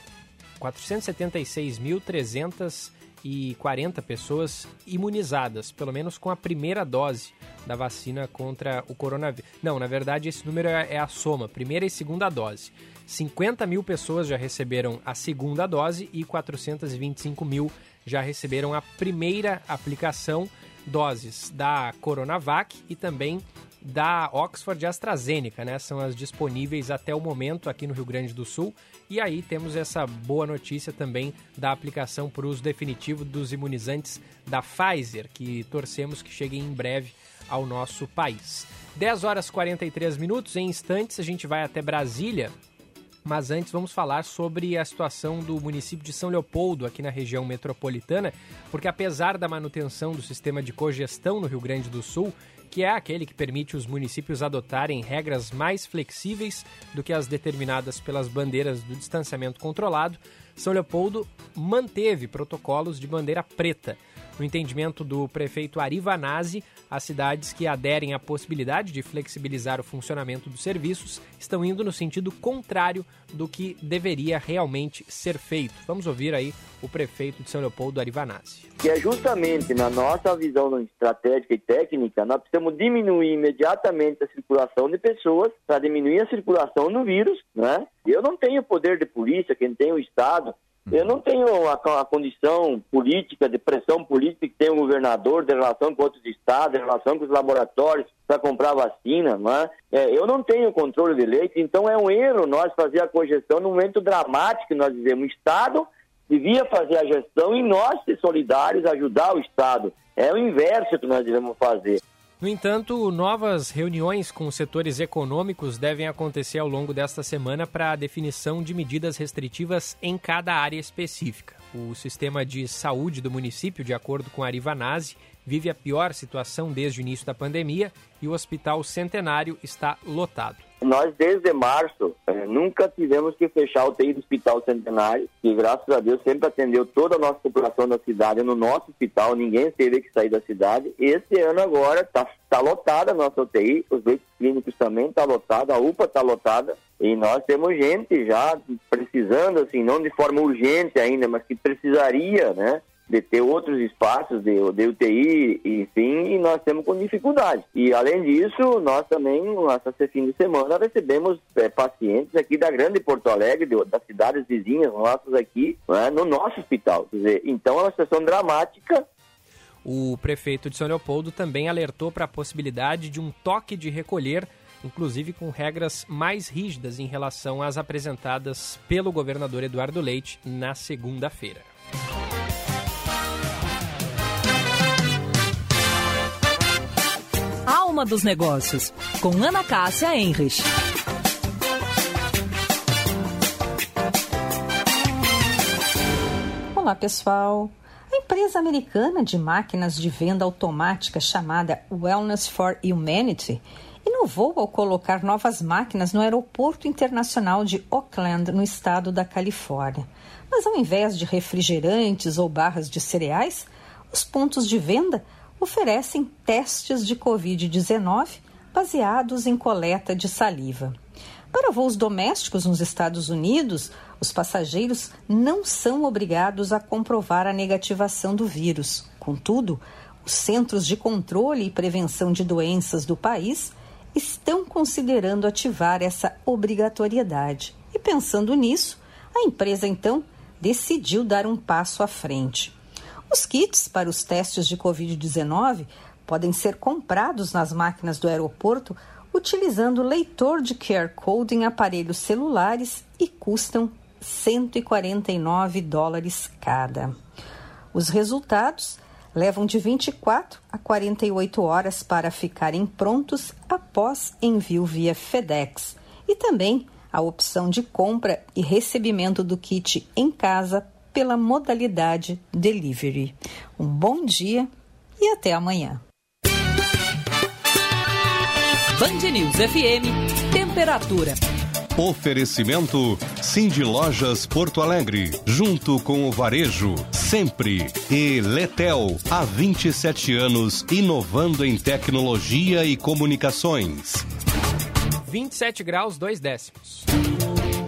S3: 476.340 pessoas imunizadas, pelo menos com a primeira dose da vacina contra o coronavírus. Não, na verdade esse número é, é a soma, primeira e segunda dose. 50 mil pessoas já receberam a segunda dose e 425 mil já receberam a primeira aplicação, doses da Coronavac e também da Oxford AstraZeneca, né? São as disponíveis até o momento aqui no Rio Grande do Sul. E aí temos essa boa notícia também da aplicação por uso definitivo dos imunizantes da Pfizer, que torcemos que cheguem em breve ao nosso país. 10 horas 43 minutos, em instantes a gente vai até Brasília Mas antes vamos falar sobre a situação do município de São Leopoldo, aqui na região metropolitana, porque apesar da manutenção do sistema de cogestão no Rio Grande do Sul, que é aquele que permite os municípios adotarem regras mais flexíveis do que as determinadas pelas bandeiras do distanciamento controlado, São Leopoldo manteve protocolos de bandeira preta. No entendimento do prefeito Ari Vanazzi, as cidades que aderem à possibilidade de flexibilizar o funcionamento dos serviços estão indo no sentido contrário do que deveria realmente ser feito. Vamos ouvir aí o prefeito de São Leopoldo, Ari Vanazzi.
S21: Que é justamente na nossa visão estratégica e técnica, nós precisamos diminuir imediatamente a circulação de pessoas para diminuir a circulação do vírus, né? Eu não tenho poder de polícia, quem tem o Estado, eu não tenho a, a, condição política, de pressão política que tem o governador de relação com outros estados, de relação com os laboratórios para comprar vacina, não é? é? Eu não tenho controle de leite, então é um erro nós fazer a cogestão num momento dramático que nós vivemos. O Estado devia fazer a gestão e nós ser solidários, ajudar o Estado. É o inverso que nós devemos fazer.
S3: No entanto, novas reuniões com setores econômicos devem acontecer ao longo desta semana para a definição de medidas restritivas em cada área específica. O sistema de saúde do município, de acordo com a Arivanase, vive a pior situação desde o início da pandemia e o Hospital Centenário está lotado.
S21: Nós, desde março, eh, nunca tivemos que fechar o UTI do Hospital Centenário, que graças a Deus sempre atendeu toda a nossa população da cidade no nosso hospital, ninguém teve que sair da cidade. Esse ano agora está tá lotada a nossa UTI, os leitos clínicos também estão tá lotados, a UPA está lotada, e nós temos gente já precisando, assim, não de forma urgente ainda, mas que precisaria, né? De ter outros espaços de, de UTI, enfim, e nós temos com dificuldade. E além disso, nós também, nessa fim de semana, recebemos é, pacientes aqui da Grande Porto Alegre, de, das cidades vizinhas nossas aqui, né, no nosso hospital. Quer dizer, então é uma situação dramática.
S3: O prefeito de São Leopoldo também alertou para a possibilidade de um toque de recolher inclusive com regras mais rígidas em relação às apresentadas pelo governador Eduardo Leite na segunda-feira.
S1: Alma dos Negócios, com Ana Cássia Enrich.
S22: Olá, pessoal. A empresa americana de máquinas de venda automática chamada Wellness for Humanity inovou ao colocar novas máquinas no Aeroporto Internacional de Oakland, no estado da Califórnia. Mas ao invés de refrigerantes ou barras de cereais, os pontos de venda oferecem testes de Covid-19 baseados em coleta de saliva. Para voos domésticos nos Estados Unidos, os passageiros não são obrigados a comprovar a negativação do vírus. Contudo, os Centros de Controle e Prevenção de Doenças do país estão considerando ativar essa obrigatoriedade. E pensando nisso, a empresa então decidiu dar um passo à frente. Os kits para os testes de Covid-19 podem ser comprados nas máquinas do aeroporto utilizando leitor de QR Code em aparelhos celulares e custam 149 dólares cada. Os resultados levam de 24 a 48 horas para ficarem prontos após envio via FedEx e também a opção de compra e recebimento do kit em casa pela modalidade delivery. Um bom dia e até amanhã.
S1: Band News FM, temperatura.
S16: Oferecimento Cindy Lojas Porto Alegre, junto com o Varejo, sempre. E Letel, há 27 anos, inovando em tecnologia e comunicações.
S3: 27 graus, 2 décimos.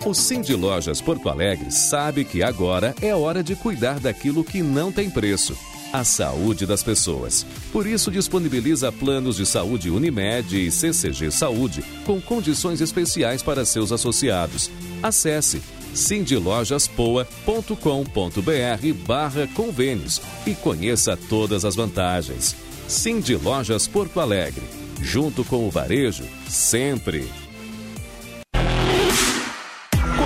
S13: O Cindy Lojas Porto Alegre sabe que agora é hora de cuidar daquilo que não tem preço. A saúde das pessoas. Por isso, disponibiliza planos de saúde Unimed e CCG Saúde com condições especiais para seus associados. Acesse cindylojaspoa.com.br barra convênios e conheça todas as vantagens. Cindy Lojas Porto Alegre. Junto com o varejo, sempre.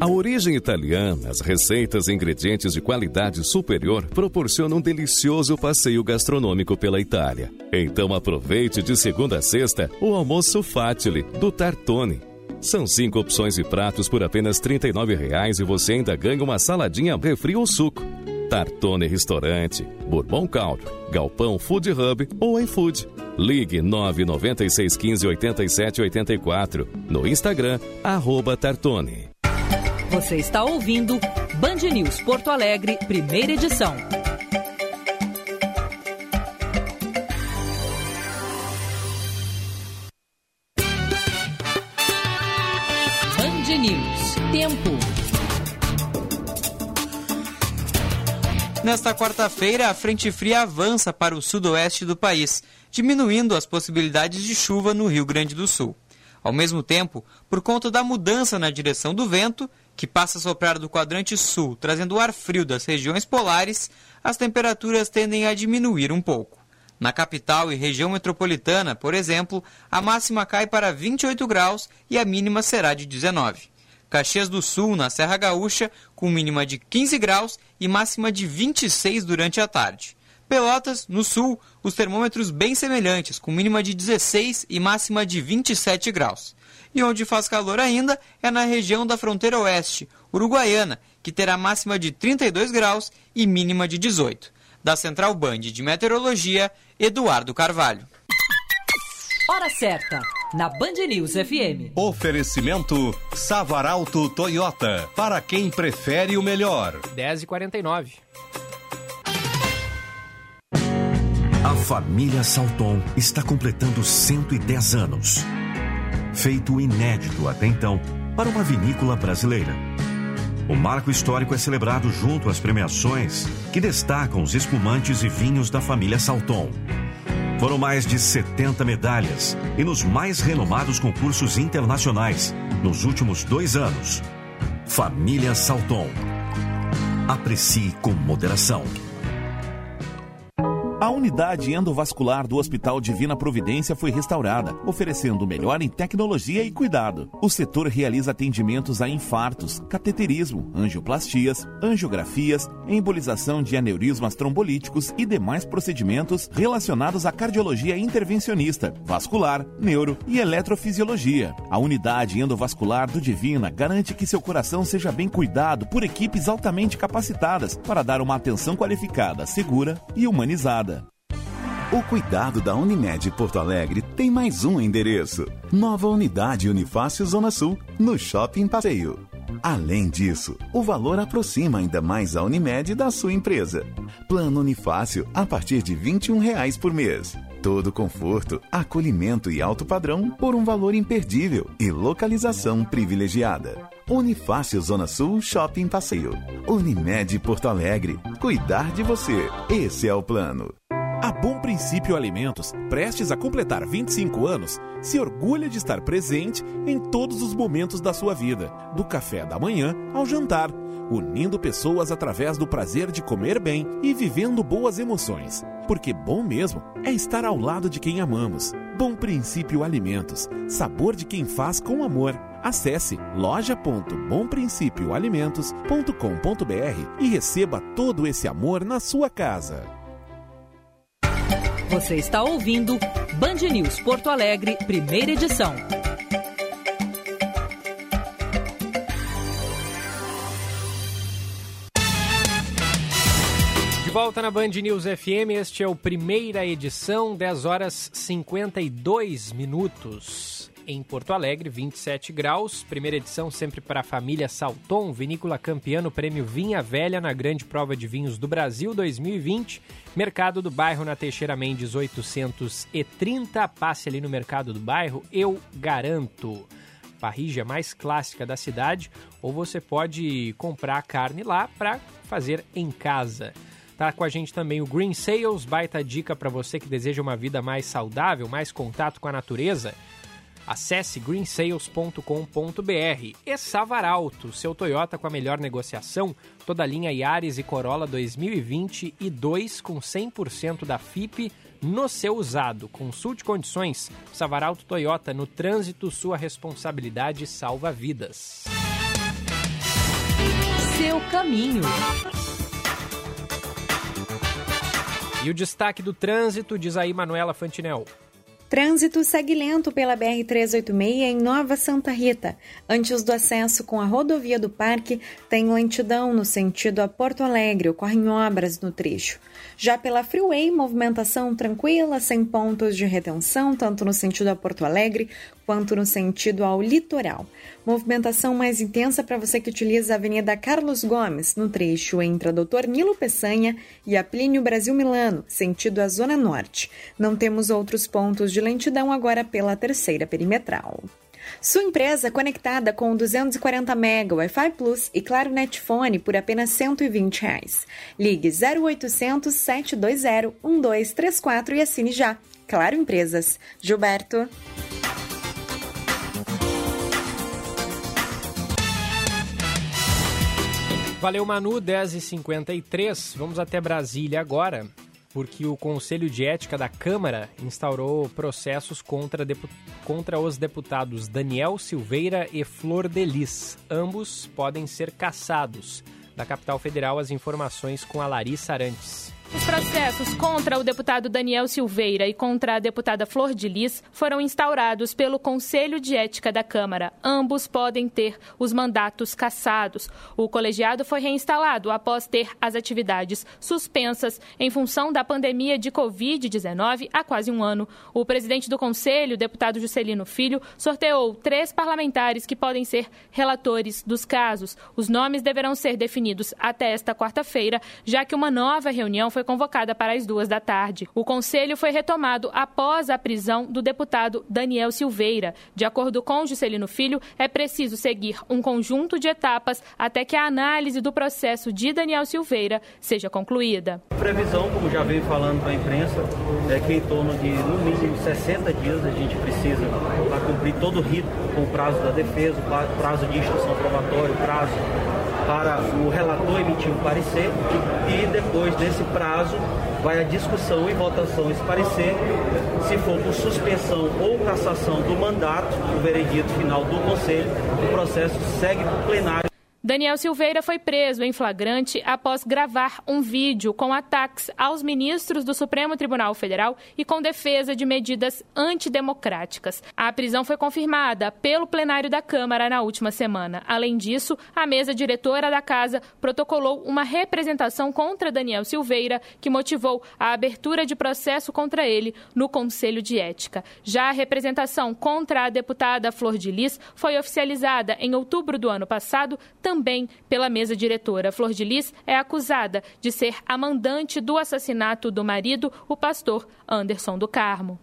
S13: A origem italiana, as receitas e ingredientes de qualidade superior proporcionam um delicioso passeio gastronômico pela Itália. Então aproveite de segunda a sexta o almoço Fatile do Tartone. São cinco opções de pratos por apenas R$ 39,00 e você ainda ganha uma saladinha, refri ou suco. Tartone Restaurante, Bourbon Country, Galpão Food Hub ou iFood. Ligue 99615 8784. No Instagram, arroba Tartone.
S1: Você está ouvindo Band News Porto Alegre, primeira edição. Band News. Tempo.
S8: Nesta quarta-feira, a frente fria avança para o sudoeste do país, diminuindo as possibilidades de chuva no Rio Grande do Sul. Ao mesmo tempo, por conta da mudança na direção do vento, que passa a soprar do quadrante sul, trazendo ar frio das regiões polares, as temperaturas tendem a diminuir um pouco. Na capital e região metropolitana, por exemplo, a máxima cai para 28 graus e a mínima será de 19. Caxias do Sul, na Serra Gaúcha, com mínima de 15 graus e máxima de 26 durante a tarde. Pelotas, no sul, os termômetros bem semelhantes, com mínima de 16 e máxima de 27 graus. E onde faz calor ainda é na região da fronteira oeste, Uruguaiana, que terá máxima de 32 graus e mínima de 18. Da Central Band de Meteorologia, Eduardo Carvalho.
S1: Hora certa, na Band News FM.
S16: Oferecimento Savaralto Toyota, para quem prefere o melhor.
S3: 10h49.
S18: A família Salton está completando 110 anos. Feito inédito até então para uma vinícola brasileira. O marco histórico é celebrado junto às premiações que destacam os espumantes e vinhos da família Salton. Foram mais de 70 medalhas e nos mais renomados concursos internacionais nos últimos dois anos. Família Salton. Aprecie com moderação.
S19: A unidade endovascular do Hospital Divina Providência foi restaurada, oferecendo o melhor em tecnologia e cuidado. O setor realiza atendimentos a infartos, cateterismo, angioplastias, angiografias, embolização de aneurismas trombolíticos e demais procedimentos relacionados à cardiologia intervencionista, vascular, neuro e eletrofisiologia. A unidade endovascular do Divina garante que seu coração seja bem cuidado por equipes altamente capacitadas para dar uma atenção qualificada, segura e humanizada.
S23: O cuidado da Unimed Porto Alegre tem mais um endereço. Nova unidade Unifácio Zona Sul, no Shopping Passeio. Além disso, o valor aproxima ainda mais a Unimed da sua empresa. Plano Unifácio a partir de 21 reais por mês. Todo conforto, acolhimento e alto padrão por um valor imperdível e localização privilegiada. Unifácio Zona Sul Shopping Passeio. Unimed Porto Alegre. Cuidar de você. Esse é o plano.
S19: A Bom Princípio Alimentos, prestes a completar 25 anos, se orgulha de estar presente em todos os momentos da sua vida, do café da manhã ao jantar, unindo pessoas através do prazer de comer bem e vivendo boas emoções. Porque bom mesmo é estar ao lado de quem amamos. Bom Princípio Alimentos, sabor de quem faz com amor. Acesse loja.bomprincipioalimentos.com.br e receba todo esse amor na sua casa.
S1: Você está ouvindo Band News Porto Alegre, primeira edição.
S3: De volta na Band News FM, este é o primeira edição, 10 horas 52 minutos. Em Porto Alegre, 27 graus. Primeira edição sempre para a família Salton, vinícola campeã no prêmio Vinha Velha na Grande Prova de Vinhos do Brasil 2020. Mercado do Bairro na Teixeira Mendes 830. Passe ali no Mercado do Bairro, eu garanto. Parrija mais clássica da cidade, ou você pode comprar a carne lá para fazer em casa. Tá com a gente também o Green Sales, baita dica para você que deseja uma vida mais saudável, mais contato com a natureza. Acesse greensales.com.br. E Savaralto, seu Toyota com a melhor negociação, toda a linha Yaris e Corolla 2022 com 100% da FIP no seu usado. Consulte condições. Savaralto Toyota, no trânsito, sua responsabilidade salva vidas.
S1: Seu caminho.
S3: E o destaque do trânsito, diz aí Manuela Fantinel.
S20: Trânsito segue lento pela BR-386 em Nova Santa Rita. Antes do acesso com a rodovia do Parque, tem lentidão no sentido a Porto Alegre, ocorrem obras no trecho. Já pela Freeway, movimentação tranquila, sem pontos de retenção, tanto no sentido a Porto Alegre quanto no sentido ao litoral. Movimentação mais intensa para você que utiliza a Avenida Carlos Gomes, no trecho entre a Doutor Nilo Peçanha e a Plínio Brasil Milano, sentido a Zona Norte. Não temos outros pontos de lentidão agora pela terceira perimetral. Sua empresa conectada com 240 MB Wi-Fi Plus e Claro Netfone por apenas 120 reais. Ligue 0800 720 1234 e assine já. Claro Empresas. Gilberto.
S3: Valeu, Manu, 10h53. Vamos até Brasília agora, porque o Conselho de Ética da Câmara instaurou processos contra, contra os deputados Daniel Silveira e Flor Delis. Ambos podem ser cassados. Da capital federal, as informações com a Larissa Arantes.
S24: Os processos contra o deputado Daniel Silveira e contra a deputada Flor de Lis foram instaurados pelo Conselho de Ética da Câmara. Ambos podem ter os mandatos cassados. O colegiado foi reinstalado após ter as atividades suspensas em função da pandemia de Covid-19 há quase um ano. O presidente do Conselho, deputado Juscelino Filho, sorteou três parlamentares que podem ser relatores dos casos. Os nomes deverão ser definidos até esta quarta-feira, já que uma nova reunião foi foi convocada para as duas da tarde. O conselho foi retomado após a prisão do deputado Daniel Silveira. De acordo com Juscelino Filho, é preciso seguir um conjunto de etapas até que a análise do processo de Daniel Silveira seja concluída.
S25: A previsão, como já veio falando para a imprensa, é que em torno de no mínimo 60 dias a gente precisa para cumprir todo o rito com o prazo da defesa, o prazo de instrução probatória, o prazo para o relator emitir um parecer e depois desse prazo vai a discussão e votação desse parecer. Se for por suspensão ou cassação do mandato, o veredito final do Conselho, o processo segue para o plenário.
S24: Daniel Silveira foi preso em flagrante após gravar um vídeo com ataques aos ministros do Supremo Tribunal Federal e com defesa de medidas antidemocráticas. A prisão foi confirmada pelo plenário da Câmara na última semana. Além disso, a mesa diretora da casa protocolou uma representação contra Daniel Silveira, que motivou a abertura de processo contra ele no Conselho de Ética. Já a representação contra a deputada Flor de Lis foi oficializada em outubro do ano passado também pela mesa diretora. Flor de Lis é acusada de ser a mandante do assassinato do marido, o pastor Anderson do Carmo.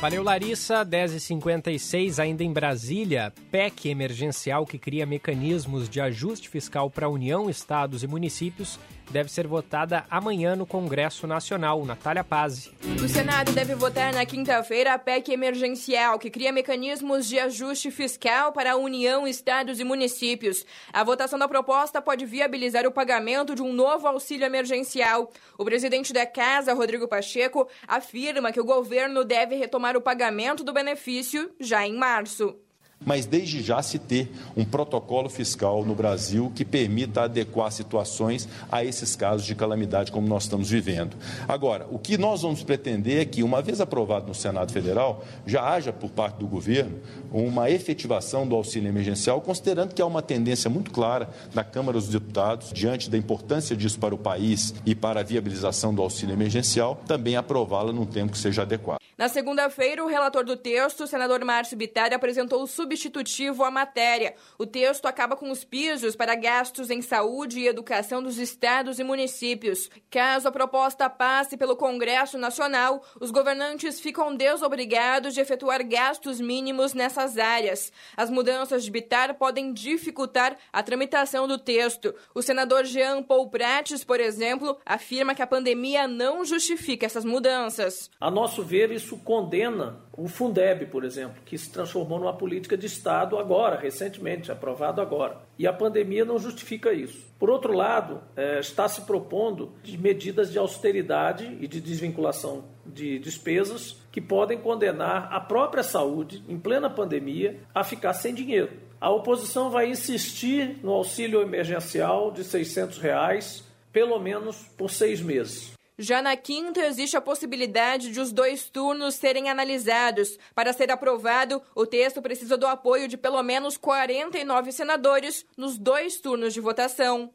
S3: Valeu, Larissa. 10h56, ainda em Brasília. PEC emergencial que cria mecanismos de ajuste fiscal para a União, estados e municípios deve ser votada amanhã no Congresso Nacional. Natália Pazzi.
S26: O Senado deve votar na quinta-feira a PEC emergencial, que cria mecanismos de ajuste fiscal para a União, estados e municípios. A votação da proposta pode viabilizar o pagamento de um novo auxílio emergencial. O presidente da Casa, Rodrigo Pacheco, afirma que o governo deve retomar o pagamento do benefício já em março
S27: mas desde já se ter um protocolo fiscal no Brasil que permita adequar situações a esses casos de calamidade como nós estamos vivendo. Agora, o que nós vamos pretender é que, uma vez aprovado no Senado Federal, já haja por parte do governo uma efetivação do auxílio emergencial, considerando que há uma tendência muito clara na Câmara dos Deputados, diante da importância disso para o país e para a viabilização do auxílio emergencial, também aprová-la num tempo que seja adequado.
S26: Na segunda-feira, o relator do texto, o senador Márcio Bittar, apresentou o substitutivo à matéria. O texto acaba com os pisos para gastos em saúde e educação dos estados e municípios. Caso a proposta passe pelo Congresso Nacional, os governantes ficam desobrigados de efetuar gastos mínimos nessas áreas. As mudanças de Bittar podem dificultar a tramitação do texto. O senador Jean Paul Prates, por exemplo, afirma que a pandemia não justifica essas mudanças.
S28: A nosso ver, isso
S29: condena o Fundeb, por exemplo, que se transformou numa política de Estado agora, recentemente, aprovado agora. E a pandemia não justifica isso. Por outro lado, é, está se propondo de medidas de austeridade e de desvinculação de despesas que podem condenar a própria saúde, em plena pandemia, a ficar sem dinheiro. A oposição vai insistir no auxílio emergencial de 600 reais, pelo menos por seis meses.
S26: Já na quinta, existe a possibilidade de os dois turnos serem analisados. Para ser aprovado, o texto precisa do apoio de pelo menos 49 senadores nos dois turnos de votação.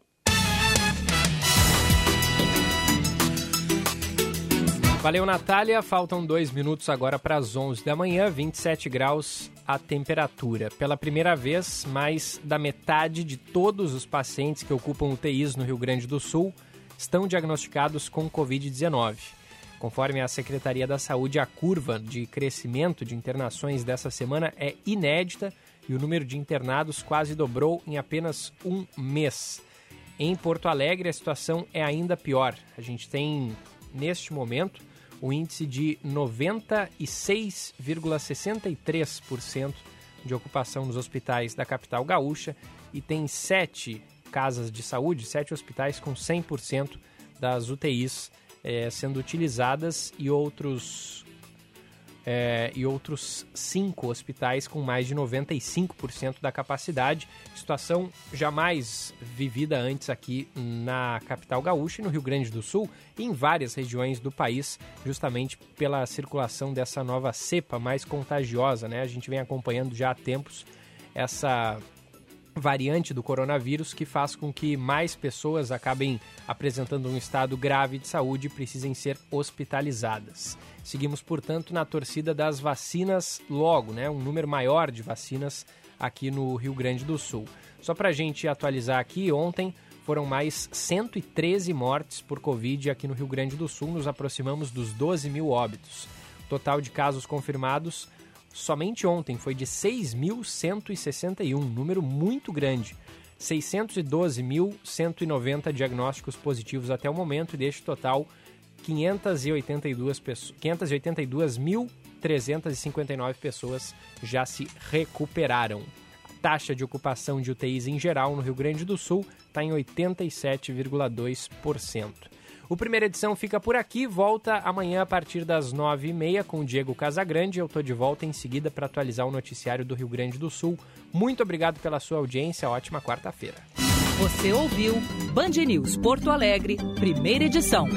S3: Valeu, Natália. Faltam dois minutos agora para as 11 da manhã, 27 graus a temperatura. Pela primeira vez, mais da metade de todos os pacientes que ocupam UTIs no Rio Grande do Sul estão diagnosticados com Covid-19. Conforme a Secretaria da Saúde, a curva de crescimento de internações dessa semana é inédita e o número de internados quase dobrou em apenas um mês. Em Porto Alegre, a situação é ainda pior. A gente tem, neste momento, o índice de 96,63% de ocupação nos hospitais da capital gaúcha e tem sete casas de saúde, sete hospitais com 100% das UTIs é, sendo utilizadas e outros é, e outros cinco hospitais com mais de 95% da capacidade. Situação jamais vivida antes aqui na capital gaúcha e no Rio Grande do Sul e em várias regiões do país, justamente pela circulação dessa nova cepa mais contagiosa. Né? A gente vem acompanhando já há tempos essa variante do coronavírus que faz com que mais pessoas acabem apresentando um estado grave de saúde e precisem ser hospitalizadas. Seguimos, portanto, na torcida das vacinas logo, né? Um número maior de vacinas aqui no Rio Grande do Sul. Só para a gente atualizar aqui, ontem foram mais 113 mortes por Covid aqui no Rio Grande do Sul, nos aproximamos dos 12 mil óbitos. Total de casos confirmados somente ontem foi de 6.161, número muito grande. 612.190 diagnósticos positivos até o momento e deste total 582 pessoas, 582.359 pessoas já se recuperaram. A taxa de ocupação de UTIs em geral no Rio Grande do Sul está em 87,2%. O Primeira Edição fica por aqui, volta amanhã a partir das nove e meia com o Diego Casagrande. Eu estou de volta em seguida para atualizar o noticiário do Rio Grande do Sul. Muito obrigado pela sua audiência, ótima quarta-feira.
S1: Você ouviu Band News Porto Alegre, primeira edição.